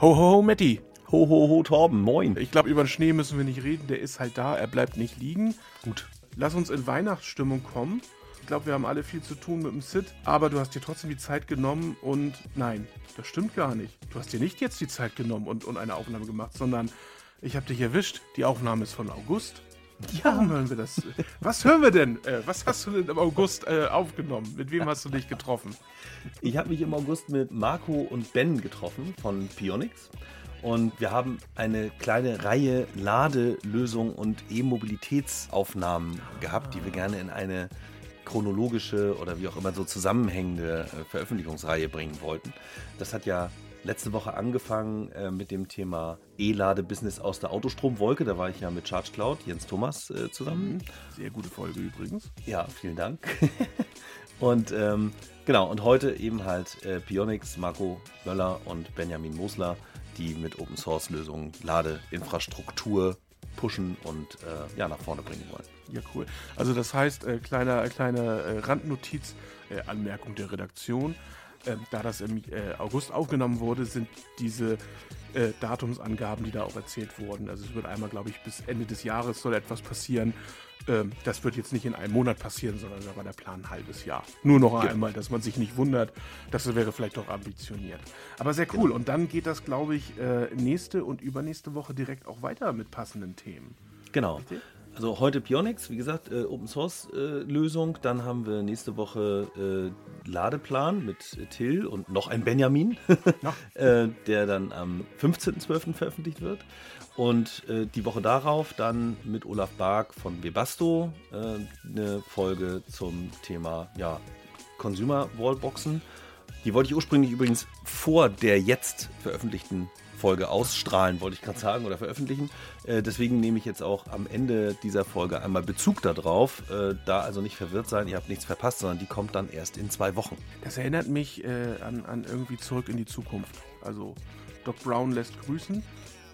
Ho, ho, ho, Matti. Ho, ho, ho, Torben, moin. Ich glaube, über den Schnee müssen wir nicht reden. Der ist halt da, er bleibt nicht liegen. Gut. Lass uns in Weihnachtsstimmung kommen. Ich glaube, wir haben alle viel zu tun mit dem Sid, aber du hast dir trotzdem die Zeit genommen und nein, das stimmt gar nicht. Du hast dir nicht jetzt die Zeit genommen und, und eine Aufnahme gemacht, sondern ich habe dich erwischt. Die Aufnahme ist von August. Ja. Warum hören wir das? Was hören wir denn? Äh, was hast du denn im August äh, aufgenommen? Mit wem hast du dich getroffen? Ich habe mich im August mit Marco und Ben getroffen von Pionix. Und wir haben eine kleine Reihe Ladelösungen und E-Mobilitätsaufnahmen gehabt, die wir gerne in eine chronologische oder wie auch immer so zusammenhängende äh, Veröffentlichungsreihe bringen wollten. Das hat ja letzte Woche angefangen äh, mit dem Thema E-Lade-Business aus der Autostromwolke. Da war ich ja mit Charge Cloud, Jens Thomas, äh, zusammen. Mhm. Sehr gute Folge übrigens. Ja, vielen Dank. und ähm, genau, und heute eben halt äh, Pionix, Marco Möller und Benjamin Mosler, die mit Open Source Lösungen Ladeinfrastruktur pushen und äh, ja, nach vorne bringen wollen. Ja, cool. Also das heißt, äh, kleine, kleine äh, Randnotiz, äh, Anmerkung der Redaktion. Ähm, da das im äh, August aufgenommen wurde, sind diese äh, Datumsangaben, die da auch erzählt wurden. Also es wird einmal, glaube ich, bis Ende des Jahres soll etwas passieren. Ähm, das wird jetzt nicht in einem Monat passieren, sondern da war der Plan ein halbes Jahr. Nur noch ja. einmal, dass man sich nicht wundert. Das wäre vielleicht doch ambitioniert. Aber sehr cool. Genau. Und dann geht das, glaube ich, äh, nächste und übernächste Woche direkt auch weiter mit passenden Themen. Genau. Richtig? Also heute Pionix, wie gesagt, äh, Open Source äh, Lösung. Dann haben wir nächste Woche äh, Ladeplan mit Till und noch ein Benjamin, äh, der dann am 15.12. veröffentlicht wird. Und äh, die Woche darauf dann mit Olaf Bark von Webasto äh, eine Folge zum Thema ja, Consumer Wallboxen. Die wollte ich ursprünglich übrigens vor der jetzt veröffentlichten Folge ausstrahlen, wollte ich gerade sagen, oder veröffentlichen. Äh, deswegen nehme ich jetzt auch am Ende dieser Folge einmal Bezug darauf. Äh, da also nicht verwirrt sein, ihr habt nichts verpasst, sondern die kommt dann erst in zwei Wochen. Das erinnert mich äh, an, an irgendwie zurück in die Zukunft. Also Doc Brown lässt grüßen.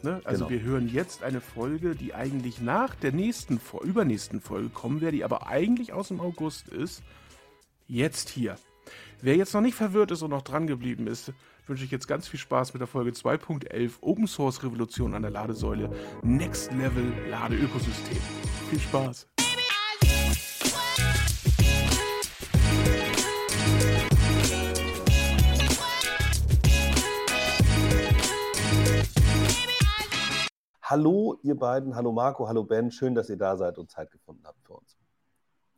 Ne? Also genau. wir hören jetzt eine Folge, die eigentlich nach der nächsten, übernächsten Folge kommen wäre, die aber eigentlich aus dem August ist. Jetzt hier. Wer jetzt noch nicht verwirrt ist und noch dran geblieben ist, wünsche ich jetzt ganz viel Spaß mit der Folge 2.11 Open Source Revolution an der Ladesäule Next Level Ladeökosystem. Viel Spaß! Hallo, ihr beiden. Hallo Marco, hallo Ben. Schön, dass ihr da seid und Zeit gefunden habt.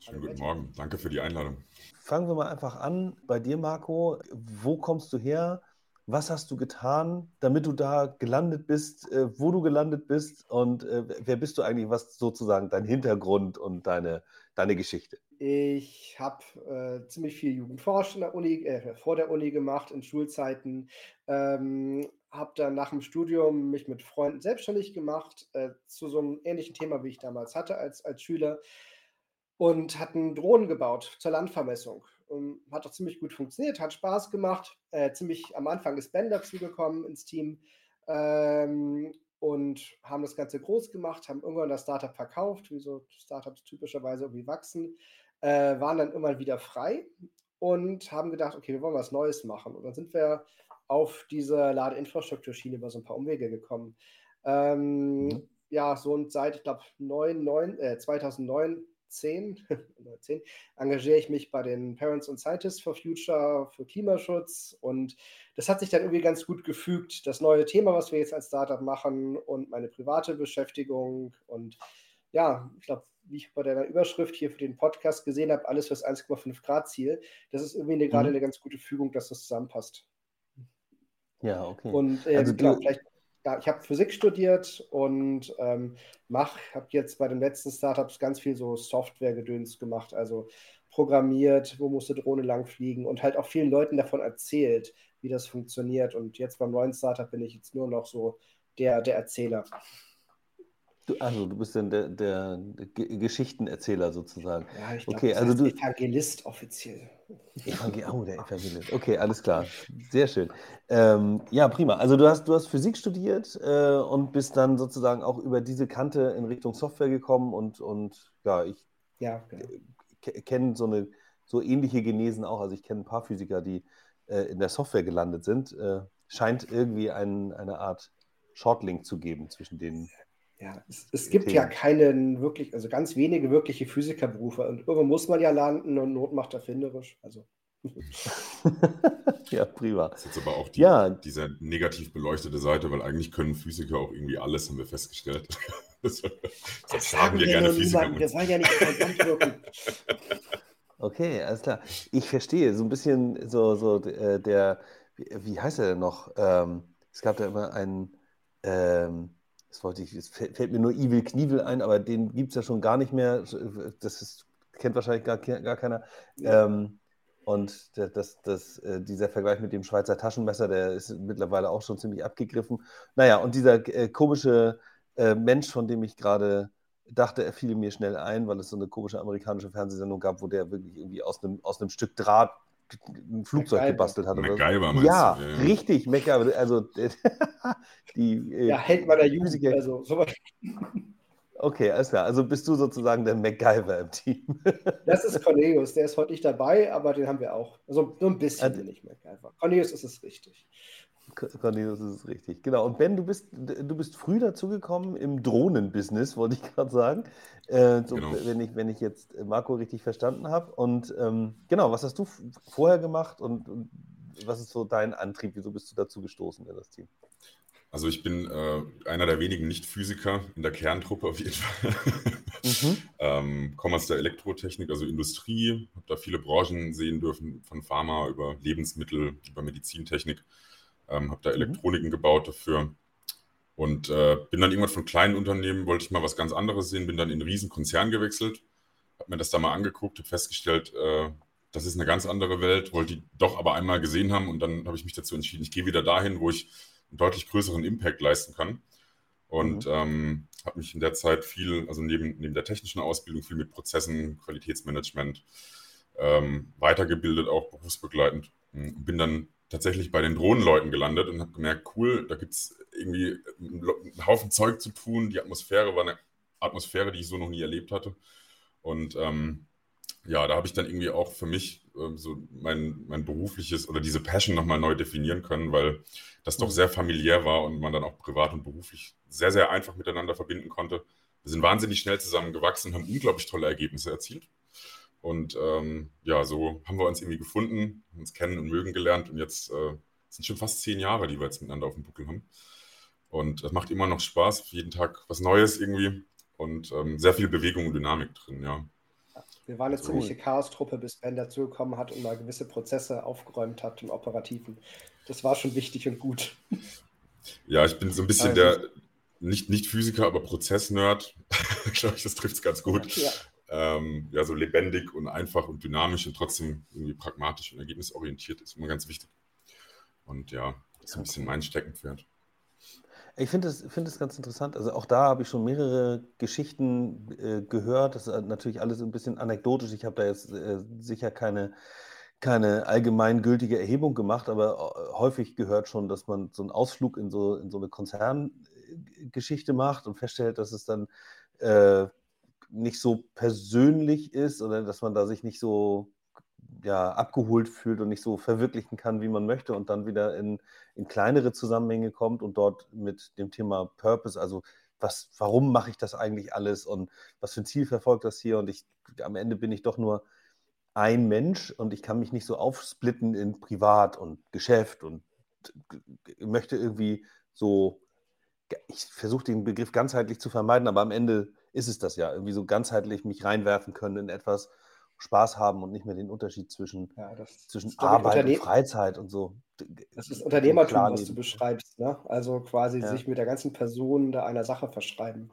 Schönen guten Morgen. Danke für die Einladung. Fangen wir mal einfach an bei dir, Marco. Wo kommst du her? Was hast du getan, damit du da gelandet bist, äh, wo du gelandet bist und äh, wer bist du eigentlich, was sozusagen dein Hintergrund und deine, deine Geschichte? Ich habe äh, ziemlich viel Jugendforschung der Uni, äh, vor der Uni gemacht, in Schulzeiten. Ähm, habe dann nach dem Studium mich mit Freunden selbstständig gemacht, äh, zu so einem ähnlichen Thema, wie ich damals hatte als, als Schüler und hatten Drohnen gebaut zur Landvermessung. Und hat auch ziemlich gut funktioniert, hat Spaß gemacht. Äh, ziemlich am Anfang ist Ben dazugekommen ins Team ähm, und haben das Ganze groß gemacht, haben irgendwann das Startup verkauft, wie so Startups typischerweise irgendwie wachsen, äh, waren dann immer wieder frei und haben gedacht, okay, wir wollen was Neues machen. Und dann sind wir auf diese Ladeinfrastrukturschiene über so ein paar Umwege gekommen. Ähm, mhm. Ja, so und seit, ich glaube, äh, 2009 10, 10 engagiere ich mich bei den Parents and Scientists for Future für Klimaschutz und das hat sich dann irgendwie ganz gut gefügt. Das neue Thema, was wir jetzt als Startup machen und meine private Beschäftigung und ja, ich glaube, wie ich bei deiner Überschrift hier für den Podcast gesehen habe, alles fürs 1,5 Grad Ziel, das ist irgendwie eine, mhm. gerade eine ganz gute Fügung, dass das zusammenpasst. Ja, okay. Und äh, also klar, vielleicht ja, ich habe Physik studiert und ähm, mach, habe jetzt bei den letzten Startups ganz viel so Software-Gedöns gemacht, also programmiert, wo muss eine Drohne lang fliegen und halt auch vielen Leuten davon erzählt, wie das funktioniert. Und jetzt beim neuen Startup bin ich jetzt nur noch so der, der Erzähler. Du, also du bist dann der, der, der Geschichtenerzähler sozusagen. Ja, ich glaube, okay, also du Evangelist offiziell. Evangel oh, der Evangelist. Okay, alles klar. Sehr schön. Ähm, ja, prima. Also du hast, du hast Physik studiert äh, und bist dann sozusagen auch über diese Kante in Richtung Software gekommen und, und ja, ich ja, genau. kenne so eine so ähnliche Genesen auch. Also ich kenne ein paar Physiker, die äh, in der Software gelandet sind. Äh, scheint irgendwie ein, eine Art Shortlink zu geben zwischen den. Ja, es, es gibt Themen. ja keinen wirklich, also ganz wenige wirkliche Physikerberufe und irgendwo muss man ja landen und Not macht erfinderisch. Also. ja, prima. Das ist jetzt aber auch die, ja. diese negativ beleuchtete Seite, weil eigentlich können Physiker auch irgendwie alles, haben wir festgestellt. Das, das, das sagen wir gerne Physiker. Wir wollen ja nicht verdammt wirken. Okay, alles klar. Ich verstehe. So ein bisschen so, so äh, der, wie, wie, heißt er denn noch? Ähm, es gab da immer einen, ähm, das wollte ich, es fällt mir nur Evil Knievel ein, aber den gibt es ja schon gar nicht mehr. Das ist, kennt wahrscheinlich gar, gar keiner. Ähm, und das, das, äh, dieser Vergleich mit dem Schweizer Taschenmesser, der ist mittlerweile auch schon ziemlich abgegriffen. Naja, und dieser äh, komische äh, Mensch, von dem ich gerade dachte, er fiel mir schnell ein, weil es so eine komische amerikanische Fernsehsendung gab, wo der wirklich irgendwie aus einem, aus einem Stück Draht ein Flugzeug MacGyver. gebastelt hat. MacGyver, so. ja, du? ja, richtig, MacGyver. Also die. Äh, ja, Held meiner Jugend. Also, sowas. Okay, alles klar. Also bist du sozusagen der MacGyver im Team. das ist Cornelius, der ist heute nicht dabei, aber den haben wir auch. Also nur ein bisschen also, nicht MacGyver. Cornelius ist es richtig. Cornelius ist richtig. Genau. Und Ben, du bist, du bist früh dazugekommen im Drohnenbusiness, wollte ich gerade sagen. Äh, so, genau. wenn, ich, wenn ich jetzt Marco richtig verstanden habe. Und ähm, genau, was hast du vorher gemacht und, und, was ist so dein Antrieb? Wieso bist du dazu gestoßen in das Team? Also ich bin äh, einer der wenigen Nicht-Physiker in der Kerntruppe auf jeden Fall. mhm. ähm, komme aus der Elektrotechnik, also Industrie, habe da viele Branchen sehen dürfen, von Pharma über Lebensmittel, über Medizintechnik. Ähm, habe da mhm. Elektroniken gebaut dafür. Und äh, bin dann irgendwann von kleinen Unternehmen, wollte ich mal was ganz anderes sehen, bin dann in einen riesen Konzern gewechselt, habe mir das da mal angeguckt, habe festgestellt, äh, das ist eine ganz andere Welt, wollte die doch aber einmal gesehen haben und dann habe ich mich dazu entschieden, ich gehe wieder dahin, wo ich einen deutlich größeren Impact leisten kann. Und mhm. ähm, habe mich in der Zeit viel, also neben, neben der technischen Ausbildung, viel mit Prozessen, Qualitätsmanagement ähm, weitergebildet, auch berufsbegleitend. Und bin dann tatsächlich bei den Drohnenleuten gelandet und habe gemerkt, cool, da gibt es irgendwie einen Haufen Zeug zu tun. Die Atmosphäre war eine Atmosphäre, die ich so noch nie erlebt hatte. Und ähm, ja, da habe ich dann irgendwie auch für mich äh, so mein, mein berufliches oder diese Passion nochmal neu definieren können, weil das doch mhm. sehr familiär war und man dann auch privat und beruflich sehr, sehr einfach miteinander verbinden konnte. Wir sind wahnsinnig schnell zusammengewachsen, haben unglaublich tolle Ergebnisse erzielt. Und ähm, ja, so haben wir uns irgendwie gefunden, uns kennen und mögen gelernt. Und jetzt äh, sind schon fast zehn Jahre, die wir jetzt miteinander auf dem Buckel haben. Und es macht immer noch Spaß, jeden Tag was Neues irgendwie und ähm, sehr viel Bewegung und Dynamik drin, ja. Wir waren eine so. ziemliche Chaos-Truppe, bis Ben dazugekommen hat und mal gewisse Prozesse aufgeräumt hat im Operativen. Das war schon wichtig und gut. Ja, ich bin so ein bisschen also, der, nicht, nicht Physiker, aber Prozessnerd. ich glaube, das trifft es ganz gut. Ja ähm, ja, so lebendig und einfach und dynamisch und trotzdem irgendwie pragmatisch und ergebnisorientiert ist immer ganz wichtig. Und ja, das ist ein bisschen mein Steckenpferd. Ich finde es find ganz interessant. Also auch da habe ich schon mehrere Geschichten äh, gehört. Das ist natürlich alles ein bisschen anekdotisch. Ich habe da jetzt äh, sicher keine, keine allgemeingültige Erhebung gemacht, aber äh, häufig gehört schon, dass man so einen Ausflug in so, in so eine Konzerngeschichte macht und feststellt, dass es dann äh, nicht so persönlich ist oder dass man da sich nicht so ja, abgeholt fühlt und nicht so verwirklichen kann, wie man möchte und dann wieder in, in kleinere Zusammenhänge kommt und dort mit dem Thema Purpose, also was, warum mache ich das eigentlich alles und was für ein Ziel verfolgt das hier? Und ich, am Ende bin ich doch nur ein Mensch und ich kann mich nicht so aufsplitten in Privat und Geschäft und möchte irgendwie so, ich versuche den Begriff ganzheitlich zu vermeiden, aber am Ende ist es das ja. Irgendwie so ganzheitlich mich reinwerfen können in etwas, Spaß haben und nicht mehr den Unterschied zwischen, ja, zwischen Arbeit und Freizeit und so. Das ist Unternehmertum, was du beschreibst. Ne? Also quasi ja. sich mit der ganzen Person da einer Sache verschreiben.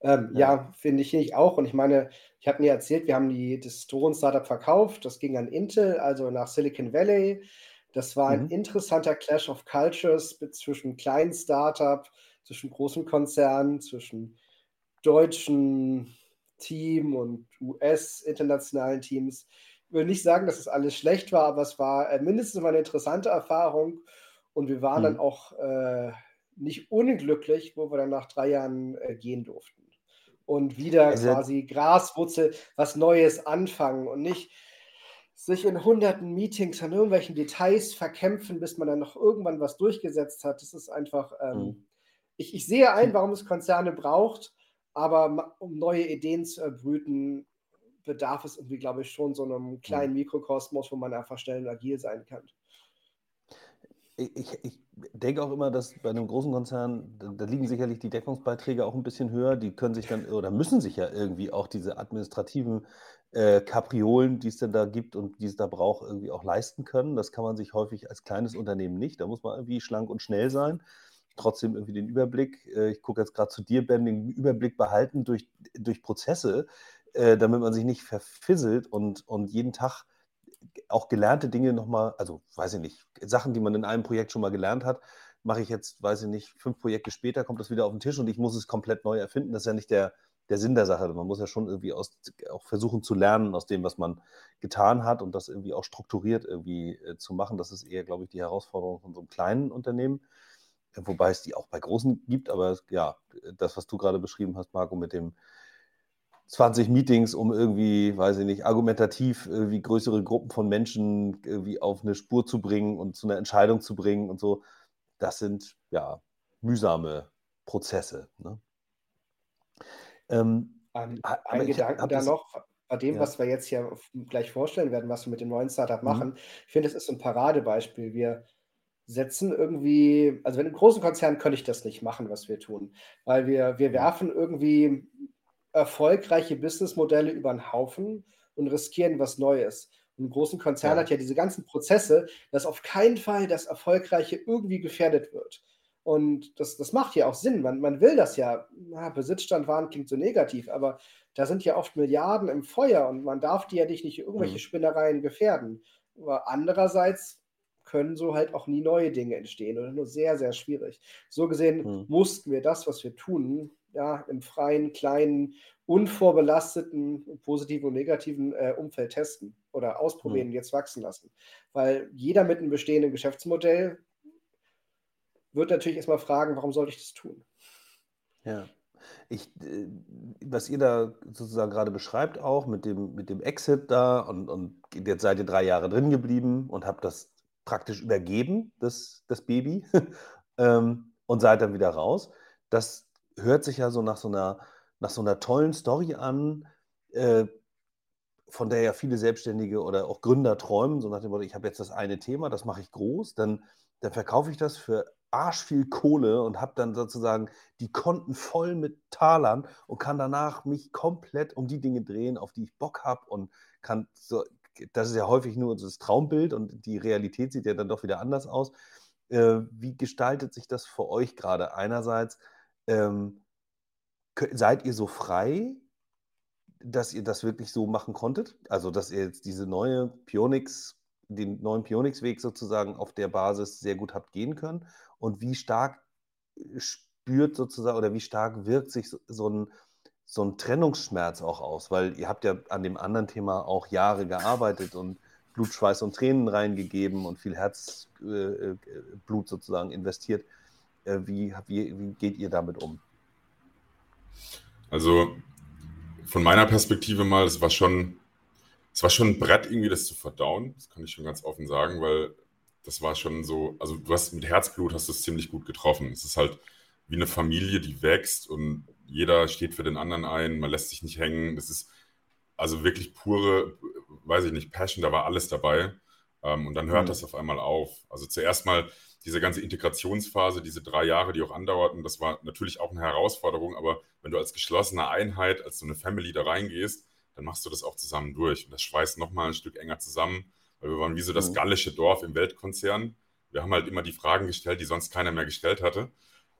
Ähm, ja, ja finde ich, ich auch. Und ich meine, ich habe mir erzählt, wir haben die, das Drohnen-Startup verkauft. Das ging an Intel, also nach Silicon Valley. Das war ein mhm. interessanter Clash of Cultures zwischen kleinen Startup, zwischen großen Konzernen, zwischen deutschen Team und US-internationalen Teams. Ich will nicht sagen, dass es alles schlecht war, aber es war äh, mindestens mal eine interessante Erfahrung. Und wir waren mhm. dann auch äh, nicht unglücklich, wo wir dann nach drei Jahren äh, gehen durften. Und wieder also, quasi Graswurzel, was Neues anfangen und nicht sich in hunderten Meetings an irgendwelchen Details verkämpfen, bis man dann noch irgendwann was durchgesetzt hat. Das ist einfach, ähm, mhm. ich, ich sehe ein, warum es Konzerne braucht, aber um neue Ideen zu erbrüten, bedarf es irgendwie, glaube ich, schon so einem kleinen mhm. Mikrokosmos, wo man einfach schnell und agil sein kann. Ich, ich, denke auch immer, dass bei einem großen Konzern, da, da, liegen sicherlich die Deckungsbeiträge auch ein bisschen höher. Die können sich dann oder müssen sich ja irgendwie auch diese administrativen äh, Kapriolen, die es denn da gibt und die es da braucht, irgendwie auch leisten können. Das kann man sich häufig als kleines Unternehmen nicht. Da muss man irgendwie schlank und schnell sein. Trotzdem irgendwie den Überblick, äh, ich gucke jetzt gerade zu dir, Ben, den Überblick behalten durch, durch Prozesse, äh, damit man sich nicht verfisselt und, und jeden Tag auch gelernte Dinge nochmal, also weiß ich nicht, Sachen, die man in einem Projekt schon mal gelernt hat, mache ich jetzt, weiß ich nicht, fünf Projekte später, kommt das wieder auf den Tisch und ich muss es komplett neu erfinden. Das ist ja nicht der, der Sinn der Sache. Man muss ja schon irgendwie aus, auch versuchen zu lernen aus dem, was man getan hat und das irgendwie auch strukturiert irgendwie äh, zu machen. Das ist eher, glaube ich, die Herausforderung von so einem kleinen Unternehmen, wobei es die auch bei großen gibt. Aber ja, das, was du gerade beschrieben hast, Marco, mit dem 20 Meetings, um irgendwie, weiß ich nicht, argumentativ irgendwie größere Gruppen von Menschen irgendwie auf eine Spur zu bringen und zu einer Entscheidung zu bringen und so. Das sind ja mühsame Prozesse. Ne? Ähm, ein, ein Gedanke da noch, bei dem, ja. was wir jetzt hier gleich vorstellen werden, was wir mit dem neuen Startup mhm. machen. Ich finde, es ist ein Paradebeispiel. Wir setzen irgendwie, also wenn im großen Konzern könnte ich das nicht machen, was wir tun, weil wir, wir mhm. werfen irgendwie erfolgreiche Businessmodelle über den Haufen und riskieren was Neues. Und ein großen Konzern ja. hat ja diese ganzen Prozesse, dass auf keinen Fall das Erfolgreiche irgendwie gefährdet wird. Und das, das macht ja auch Sinn. Man, man will das ja. Na, Besitzstand wahren klingt so negativ, aber da sind ja oft Milliarden im Feuer und man darf die ja nicht, nicht irgendwelche mhm. Spinnereien gefährden. Aber andererseits können so halt auch nie neue Dinge entstehen oder nur sehr, sehr schwierig. So gesehen mhm. mussten wir das, was wir tun, ja, im freien, kleinen, unvorbelasteten, positiven und negativen äh, Umfeld testen oder ausprobieren, mhm. jetzt wachsen lassen. Weil jeder mit einem bestehenden Geschäftsmodell wird natürlich erstmal fragen, warum sollte ich das tun? Ja. Ich, äh, was ihr da sozusagen gerade beschreibt, auch mit dem, mit dem Exit da und, und jetzt seid ihr drei Jahre drin geblieben und habt das praktisch übergeben, das, das Baby, ähm, und seid dann wieder raus. Das hört sich ja so nach so einer, nach so einer tollen Story an, äh, von der ja viele Selbstständige oder auch Gründer träumen, so nach dem Motto, ich habe jetzt das eine Thema, das mache ich groß, dann, dann verkaufe ich das für arsch viel Kohle und habe dann sozusagen die Konten voll mit Talern und kann danach mich komplett um die Dinge drehen, auf die ich Bock habe und kann so, das ist ja häufig nur das Traumbild und die Realität sieht ja dann doch wieder anders aus. Äh, wie gestaltet sich das für euch gerade? Einerseits, ähm, seid ihr so frei, dass ihr das wirklich so machen konntet? Also, dass ihr jetzt diese neue Pionix, den neuen Pionix-Weg sozusagen auf der Basis sehr gut habt gehen können? Und wie stark äh, spürt sozusagen oder wie stark wirkt sich so, so ein so ein Trennungsschmerz auch aus, weil ihr habt ja an dem anderen Thema auch Jahre gearbeitet und Blut, Schweiß und Tränen reingegeben und viel Herzblut äh, äh sozusagen investiert. Äh, wie, wie, wie geht ihr damit um? Also von meiner Perspektive mal, es war schon, es war schon ein Brett, irgendwie das zu verdauen. Das kann ich schon ganz offen sagen, weil das war schon so, also du hast mit Herzblut hast du es ziemlich gut getroffen. Es ist halt wie eine Familie, die wächst und jeder steht für den anderen ein, man lässt sich nicht hängen. Das ist also wirklich pure, weiß ich nicht, Passion, da war alles dabei. Ähm, und dann hört mhm. das auf einmal auf. Also zuerst mal diese ganze Integrationsphase, diese drei Jahre, die auch andauerten, das war natürlich auch eine Herausforderung, aber wenn du als geschlossene Einheit, als so eine Family da reingehst, dann machst du das auch zusammen durch. Und das schweißt nochmal ein Stück enger zusammen, weil wir waren wie so das mhm. gallische Dorf im Weltkonzern. Wir haben halt immer die Fragen gestellt, die sonst keiner mehr gestellt hatte.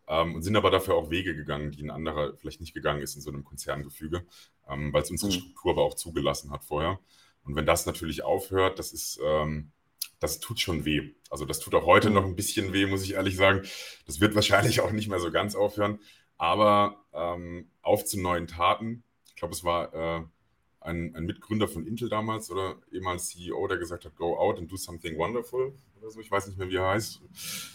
Ähm, und sind aber dafür auch Wege gegangen, die ein anderer vielleicht nicht gegangen ist in so einem Konzerngefüge, ähm, weil es unsere mhm. Struktur aber auch zugelassen hat vorher. Und wenn das natürlich aufhört, das ist, ähm, das tut schon weh. Also das tut auch heute noch ein bisschen weh, muss ich ehrlich sagen. Das wird wahrscheinlich auch nicht mehr so ganz aufhören. Aber ähm, auf zu neuen Taten. Ich glaube, es war äh, ein, ein, Mitgründer von Intel damals oder ehemals CEO, der gesagt hat, go out and do something wonderful oder so. Ich weiß nicht mehr, wie er heißt.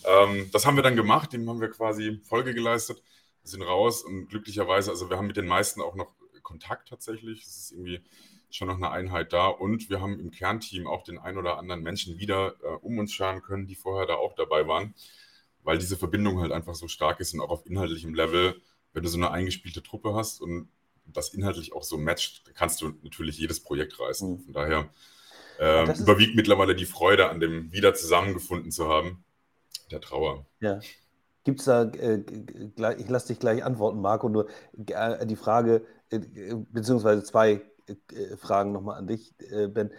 Ähm, das haben wir dann gemacht. Dem haben wir quasi Folge geleistet. Wir sind raus und glücklicherweise, also wir haben mit den meisten auch noch Kontakt tatsächlich. Es ist irgendwie schon noch eine Einheit da und wir haben im Kernteam auch den ein oder anderen Menschen wieder äh, um uns scharen können, die vorher da auch dabei waren, weil diese Verbindung halt einfach so stark ist und auch auf inhaltlichem Level, wenn du so eine eingespielte Truppe hast und das inhaltlich auch so matcht, kannst du natürlich jedes Projekt reißen. Mhm. Von daher äh, überwiegt mittlerweile die Freude an dem wieder zusammengefunden zu haben, der Trauer. Ja. Gibt es da, äh, ich lasse dich gleich antworten, Marco, nur äh, die Frage, äh, beziehungsweise zwei äh, Fragen nochmal an dich, äh, Ben.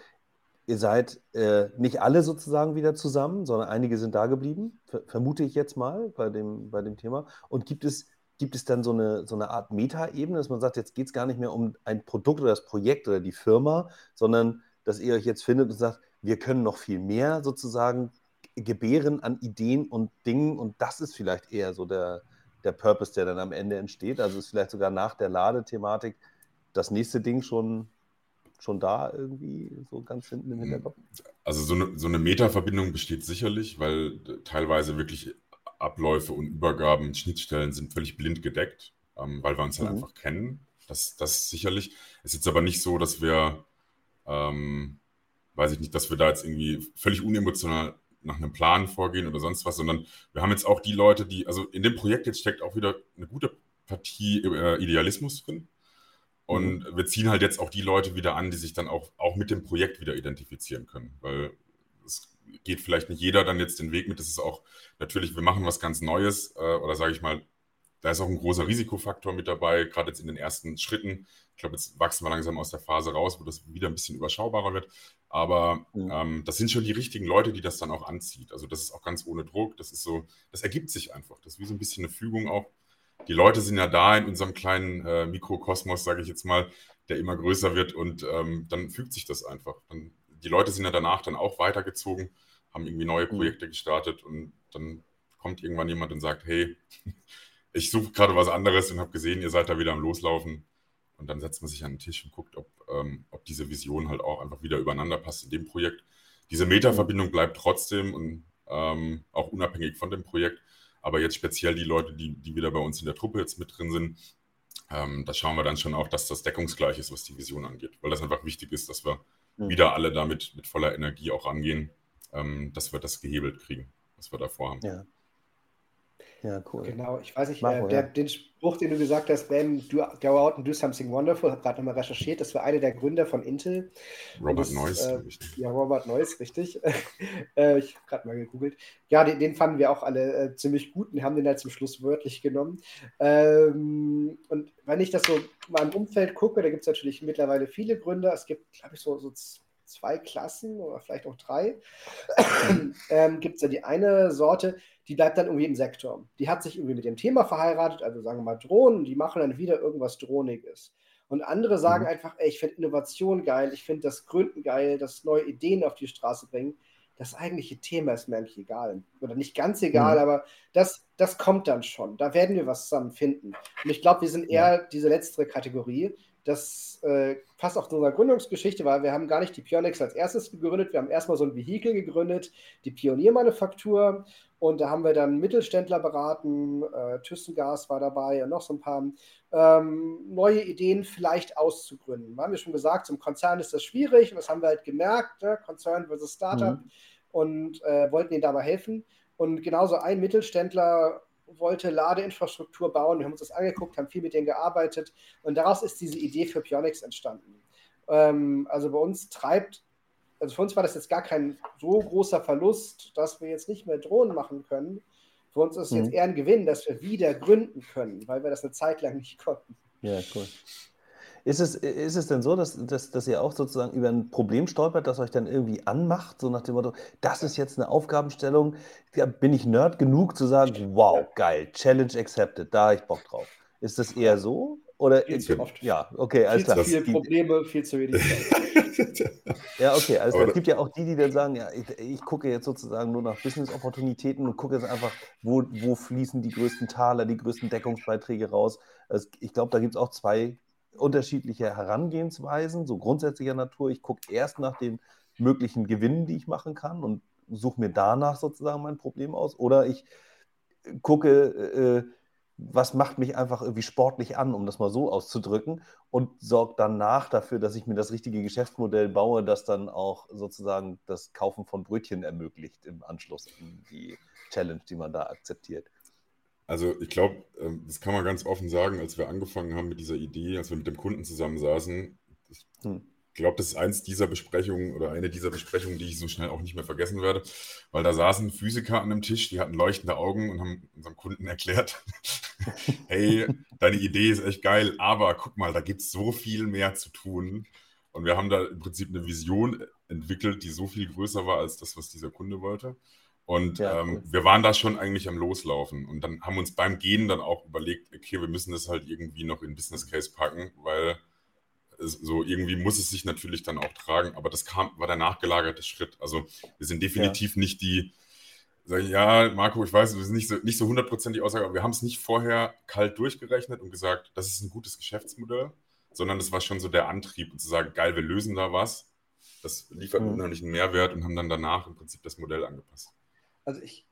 Ihr seid äh, nicht alle sozusagen wieder zusammen, sondern einige sind da geblieben, vermute ich jetzt mal bei dem, bei dem Thema. Und gibt es, gibt es dann so eine, so eine Art Metaebene, dass man sagt, jetzt geht es gar nicht mehr um ein Produkt oder das Projekt oder die Firma, sondern dass ihr euch jetzt findet und sagt, wir können noch viel mehr sozusagen gebären an Ideen und Dingen und das ist vielleicht eher so der, der Purpose, der dann am Ende entsteht. Also ist vielleicht sogar nach der Ladethematik das nächste Ding schon, schon da irgendwie so ganz hinten im Hinterkopf? Also so eine, so eine Meta-Verbindung besteht sicherlich, weil teilweise wirklich Abläufe und Übergaben, Schnittstellen sind völlig blind gedeckt, ähm, weil wir uns halt mhm. einfach kennen. Das, das sicherlich. Es ist jetzt aber nicht so, dass wir, ähm, weiß ich nicht, dass wir da jetzt irgendwie völlig unemotional nach einem Plan vorgehen oder sonst was, sondern wir haben jetzt auch die Leute, die, also in dem Projekt jetzt steckt auch wieder eine gute Partie äh, Idealismus drin. Und mhm. wir ziehen halt jetzt auch die Leute wieder an, die sich dann auch, auch mit dem Projekt wieder identifizieren können. Weil geht vielleicht nicht jeder dann jetzt den Weg mit. Das ist auch natürlich, wir machen was ganz Neues äh, oder sage ich mal, da ist auch ein großer Risikofaktor mit dabei, gerade jetzt in den ersten Schritten. Ich glaube, jetzt wachsen wir langsam aus der Phase raus, wo das wieder ein bisschen überschaubarer wird. Aber mhm. ähm, das sind schon die richtigen Leute, die das dann auch anzieht. Also das ist auch ganz ohne Druck. Das ist so, das ergibt sich einfach. Das ist wie so ein bisschen eine Fügung auch die Leute sind ja da in unserem kleinen äh, Mikrokosmos, sage ich jetzt mal, der immer größer wird und ähm, dann fügt sich das einfach. Dann, die Leute sind ja danach dann auch weitergezogen, haben irgendwie neue mhm. Projekte gestartet und dann kommt irgendwann jemand und sagt, hey, ich suche gerade was anderes und habe gesehen, ihr seid da wieder am Loslaufen. Und dann setzt man sich an den Tisch und guckt, ob, ähm, ob diese Vision halt auch einfach wieder übereinander passt in dem Projekt. Diese Meta-Verbindung bleibt trotzdem und ähm, auch unabhängig von dem Projekt. Aber jetzt speziell die Leute, die, die wieder bei uns in der Truppe jetzt mit drin sind, ähm, da schauen wir dann schon auch, dass das deckungsgleich ist, was die Vision angeht. Weil das einfach wichtig ist, dass wir mhm. wieder alle damit mit voller Energie auch angehen, ähm, dass wir das gehebelt kriegen, was wir da vorhaben. Ja. Ja, cool. Genau, ich weiß nicht, Marco, äh, der, ja. den Spruch, den du gesagt hast, Ben, do, go out and do something wonderful, habe gerade nochmal recherchiert, das war einer der Gründer von Intel. Robert Neuss. Äh, ja, Robert Neuss, richtig. äh, ich habe gerade mal gegoogelt. Ja, den, den, fanden wir auch alle äh, ziemlich gut und haben den halt zum Schluss wörtlich genommen. Ähm, und wenn ich das so mal im Umfeld gucke, da gibt es natürlich mittlerweile viele Gründer. Es gibt, glaube ich, so, so zwei Klassen oder vielleicht auch drei. ähm, gibt es ja die eine Sorte, die bleibt dann irgendwie im Sektor. Die hat sich irgendwie mit dem Thema verheiratet, also sagen wir mal Drohnen, die machen dann wieder irgendwas Drohniges. Und andere sagen mhm. einfach, ey, ich finde Innovation geil, ich finde das Gründen geil, das neue Ideen auf die Straße bringen. Das eigentliche Thema ist mir eigentlich egal. Oder nicht ganz egal, mhm. aber das, das kommt dann schon. Da werden wir was zusammen finden. Und ich glaube, wir sind eher ja. diese letztere Kategorie. Das äh, passt auch zu unserer Gründungsgeschichte, weil wir haben gar nicht die Pionix als erstes gegründet. Wir haben erstmal so ein Vehikel gegründet, die Pioniermanufaktur. Und da haben wir dann Mittelständler beraten, äh, Thyssengas war dabei und noch so ein paar ähm, neue Ideen vielleicht auszugründen. Wir haben ja schon gesagt, zum Konzern ist das schwierig und das haben wir halt gemerkt, ne? Konzern versus Startup mhm. und äh, wollten ihnen dabei helfen. Und genauso ein Mittelständler wollte Ladeinfrastruktur bauen. Wir haben uns das angeguckt, haben viel mit denen gearbeitet und daraus ist diese Idee für Pionix entstanden. Ähm, also bei uns treibt, also für uns war das jetzt gar kein so großer Verlust, dass wir jetzt nicht mehr Drohnen machen können. Für uns ist es mhm. jetzt eher ein Gewinn, dass wir wieder gründen können, weil wir das eine Zeit lang nicht konnten. Ja, cool. Ist es, ist es denn so, dass, dass, dass ihr auch sozusagen über ein Problem stolpert, das euch dann irgendwie anmacht, so nach dem Motto, das ist jetzt eine Aufgabenstellung, da bin ich Nerd genug zu sagen, wow, geil, Challenge accepted, da habe ich Bock drauf. Ist das eher so? Oder viel zu oft. Ja, okay, alles klar. Viel zu viele Probleme, viel zu wenig Zeit. ja, okay, also es gibt ja auch die, die dann sagen, ja, ich, ich, gucke jetzt sozusagen nur nach Business-Opportunitäten und gucke jetzt einfach, wo, wo fließen die größten Taler, die größten Deckungsbeiträge raus. Also ich glaube, da gibt es auch zwei unterschiedliche Herangehensweisen, so grundsätzlicher Natur. Ich gucke erst nach den möglichen Gewinnen, die ich machen kann und suche mir danach sozusagen mein Problem aus. Oder ich gucke, äh, was macht mich einfach irgendwie sportlich an, um das mal so auszudrücken, und sorgt danach dafür, dass ich mir das richtige Geschäftsmodell baue, das dann auch sozusagen das Kaufen von Brötchen ermöglicht im Anschluss an die Challenge, die man da akzeptiert. Also ich glaube, ähm, das kann man ganz offen sagen, als wir angefangen haben mit dieser Idee, als wir mit dem Kunden zusammensaßen, ich hm. Glaube, das ist eins dieser Besprechungen oder eine dieser Besprechungen, die ich so schnell auch nicht mehr vergessen werde, weil da saßen Physiker an einem Tisch, die hatten leuchtende Augen und haben unserem Kunden erklärt, hey, deine Idee ist echt geil, aber guck mal, da gibt es so viel mehr zu tun. Und wir haben da im Prinzip eine Vision entwickelt, die so viel größer war als das, was dieser Kunde wollte. Und ja, ähm, cool. wir waren da schon eigentlich am Loslaufen und dann haben uns beim Gehen dann auch überlegt, okay, wir müssen das halt irgendwie noch in Business Case packen, weil so irgendwie muss es sich natürlich dann auch tragen, aber das kam, war der nachgelagerte Schritt. Also wir sind definitiv ja. nicht die, sagen, ja, Marco, ich weiß, wir sind nicht so, nicht so hundertprozentig Aussage, aber wir haben es nicht vorher kalt durchgerechnet und gesagt, das ist ein gutes Geschäftsmodell, sondern das war schon so der Antrieb, zu sagen, geil, wir lösen da was. Das liefert mhm. unheimlichen Mehrwert und haben dann danach im Prinzip das Modell angepasst also ich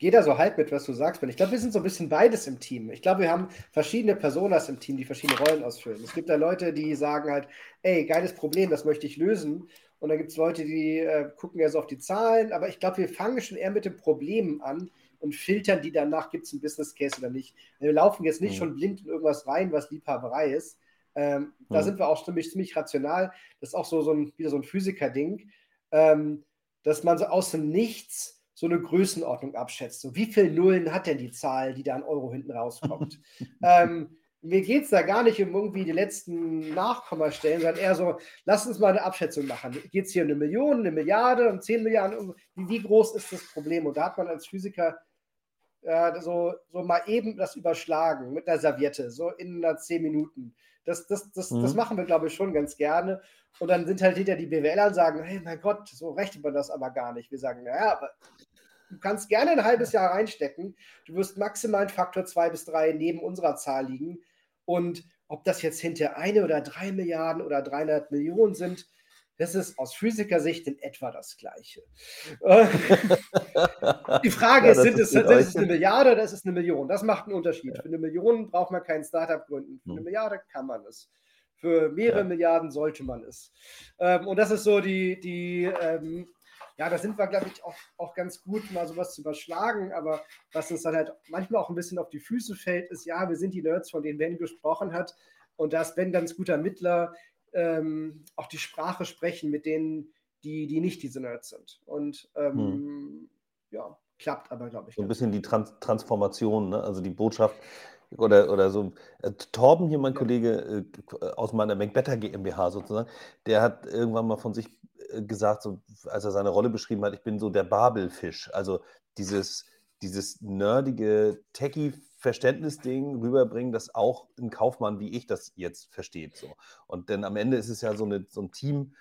gehe da so halb mit, was du sagst, Ben. Ich glaube, wir sind so ein bisschen beides im Team. Ich glaube, wir haben verschiedene Personas im Team, die verschiedene Rollen ausfüllen. Es gibt da Leute, die sagen halt, ey, geiles Problem, das möchte ich lösen. Und dann gibt es Leute, die äh, gucken ja so auf die Zahlen. Aber ich glaube, wir fangen schon eher mit den Problemen an und filtern die danach, gibt es ein Business Case oder nicht. Wir laufen jetzt nicht mhm. schon blind in irgendwas rein, was Liebhaberei ist. Ähm, mhm. Da sind wir auch ziemlich, ziemlich rational. Das ist auch so, so ein, wieder so ein Physiker-Ding, ähm, dass man so aus dem Nichts so eine Größenordnung abschätzt. So, wie viele Nullen hat denn die Zahl, die da an Euro hinten rauskommt? ähm, mir geht es da gar nicht um irgendwie die letzten Nachkommastellen, sondern eher so, lass uns mal eine Abschätzung machen. Geht es hier um eine Million, eine Milliarde, um 10 Milliarden? Wie, wie, groß ist das Problem? Und da hat man als Physiker äh, so, so mal eben das überschlagen mit einer Serviette, so in einer 10 Minuten. Das, das, das, mhm. das machen wir, glaube ich, schon ganz gerne. Und dann sind halt hinter die BWLer und sagen, hey, mein Gott, so rechnet man das aber gar nicht. Wir sagen, naja, aber du kannst gerne ein halbes Jahr reinstecken. Du wirst maximal einen Faktor 2 bis 3 neben unserer Zahl liegen. Und ob das jetzt hinter eine oder drei Milliarden oder 300 Millionen sind, das ist aus Physikersicht in etwa das Gleiche. die Frage ja, ist, sind es, ist es eine Milliarde oder ist es eine Million? Das macht einen Unterschied. Ja. Für eine Million braucht man kein Startup gründen. Für eine hm. Milliarde kann man es. Für mehrere ja. Milliarden sollte man es. Ähm, und das ist so die, die ähm, ja, da sind wir, glaube ich, auch, auch ganz gut, mal sowas zu überschlagen. Aber was uns dann halt manchmal auch ein bisschen auf die Füße fällt, ist, ja, wir sind die Nerds, von denen Ben gesprochen hat. Und da ist Ben ganz guter Mittler, ähm, auch die Sprache sprechen mit denen, die, die nicht diese Nerds sind. Und ähm, hm. ja, klappt aber, glaube ich. So ein bisschen die Trans Transformation, ne? also die Botschaft oder, oder so. Äh, Torben hier, mein. Kollege äh, aus meiner Macbetter GmbH sozusagen, der hat irgendwann mal von sich äh, gesagt, so, als er seine Rolle beschrieben hat, ich bin so der Babelfisch. Also dieses, dieses nerdige Techie-Verständnisding rüberbringen, das auch ein Kaufmann wie ich das jetzt versteht. So. Und denn am Ende ist es ja so, eine, so ein Team,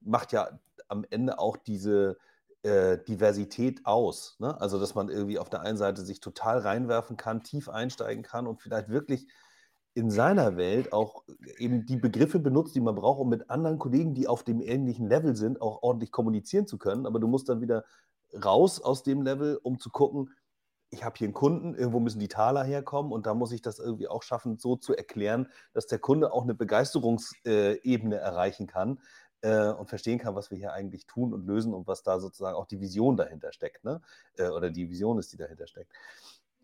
macht ja am Ende auch diese äh, Diversität aus. Ne? Also, dass man irgendwie auf der einen Seite sich total reinwerfen kann, tief einsteigen kann und vielleicht wirklich in seiner Welt auch eben die Begriffe benutzt, die man braucht, um mit anderen Kollegen, die auf dem ähnlichen Level sind, auch ordentlich kommunizieren zu können. Aber du musst dann wieder raus aus dem Level, um zu gucken, ich habe hier einen Kunden, irgendwo müssen die Taler herkommen und da muss ich das irgendwie auch schaffen, so zu erklären, dass der Kunde auch eine Begeisterungsebene erreichen kann äh, und verstehen kann, was wir hier eigentlich tun und lösen und was da sozusagen auch die Vision dahinter steckt, ne? Äh, oder die Vision ist, die dahinter steckt.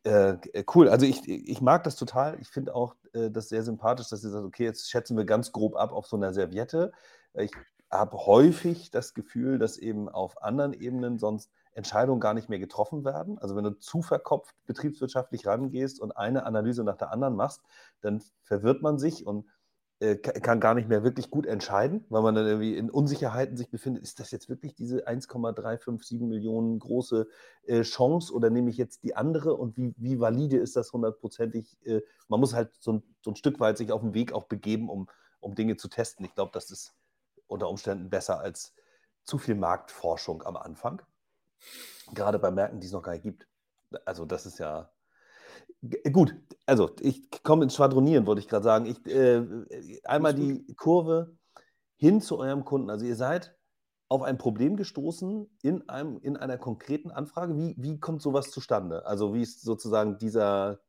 Äh, äh, cool, also ich, ich mag das total. Ich finde auch äh, das sehr sympathisch, dass ihr sagt, okay, jetzt schätzen wir ganz grob ab auf so einer Serviette. Ich habe häufig das Gefühl, dass eben auf anderen Ebenen sonst Entscheidungen gar nicht mehr getroffen werden. Also wenn du zu verkopft betriebswirtschaftlich rangehst und eine Analyse nach der anderen machst, dann verwirrt man sich und äh, kann gar nicht mehr wirklich gut entscheiden, weil man dann irgendwie in Unsicherheiten sich befindet. Ist das jetzt wirklich diese 1,357 Millionen große äh, Chance oder nehme ich jetzt die andere und wie, wie valide ist das hundertprozentig? Äh, man muss halt so ein, so ein, Stück weit sich auf den Weg auch begeben, um, um Dinge zu testen. Ich glaube, das ist unter Umständen besser als zu viel Marktforschung am Anfang. Gerade bei Märkten, die es noch gar nicht gibt. Also das ist ja Gut, also ich komme ins Schwadronieren, wollte ich gerade sagen. Ich, äh, einmal die Kurve hin zu eurem Kunden. Also ihr seid auf ein Problem gestoßen in, einem, in einer konkreten Anfrage. Wie, wie kommt sowas zustande? Also wie ist sozusagen dieser,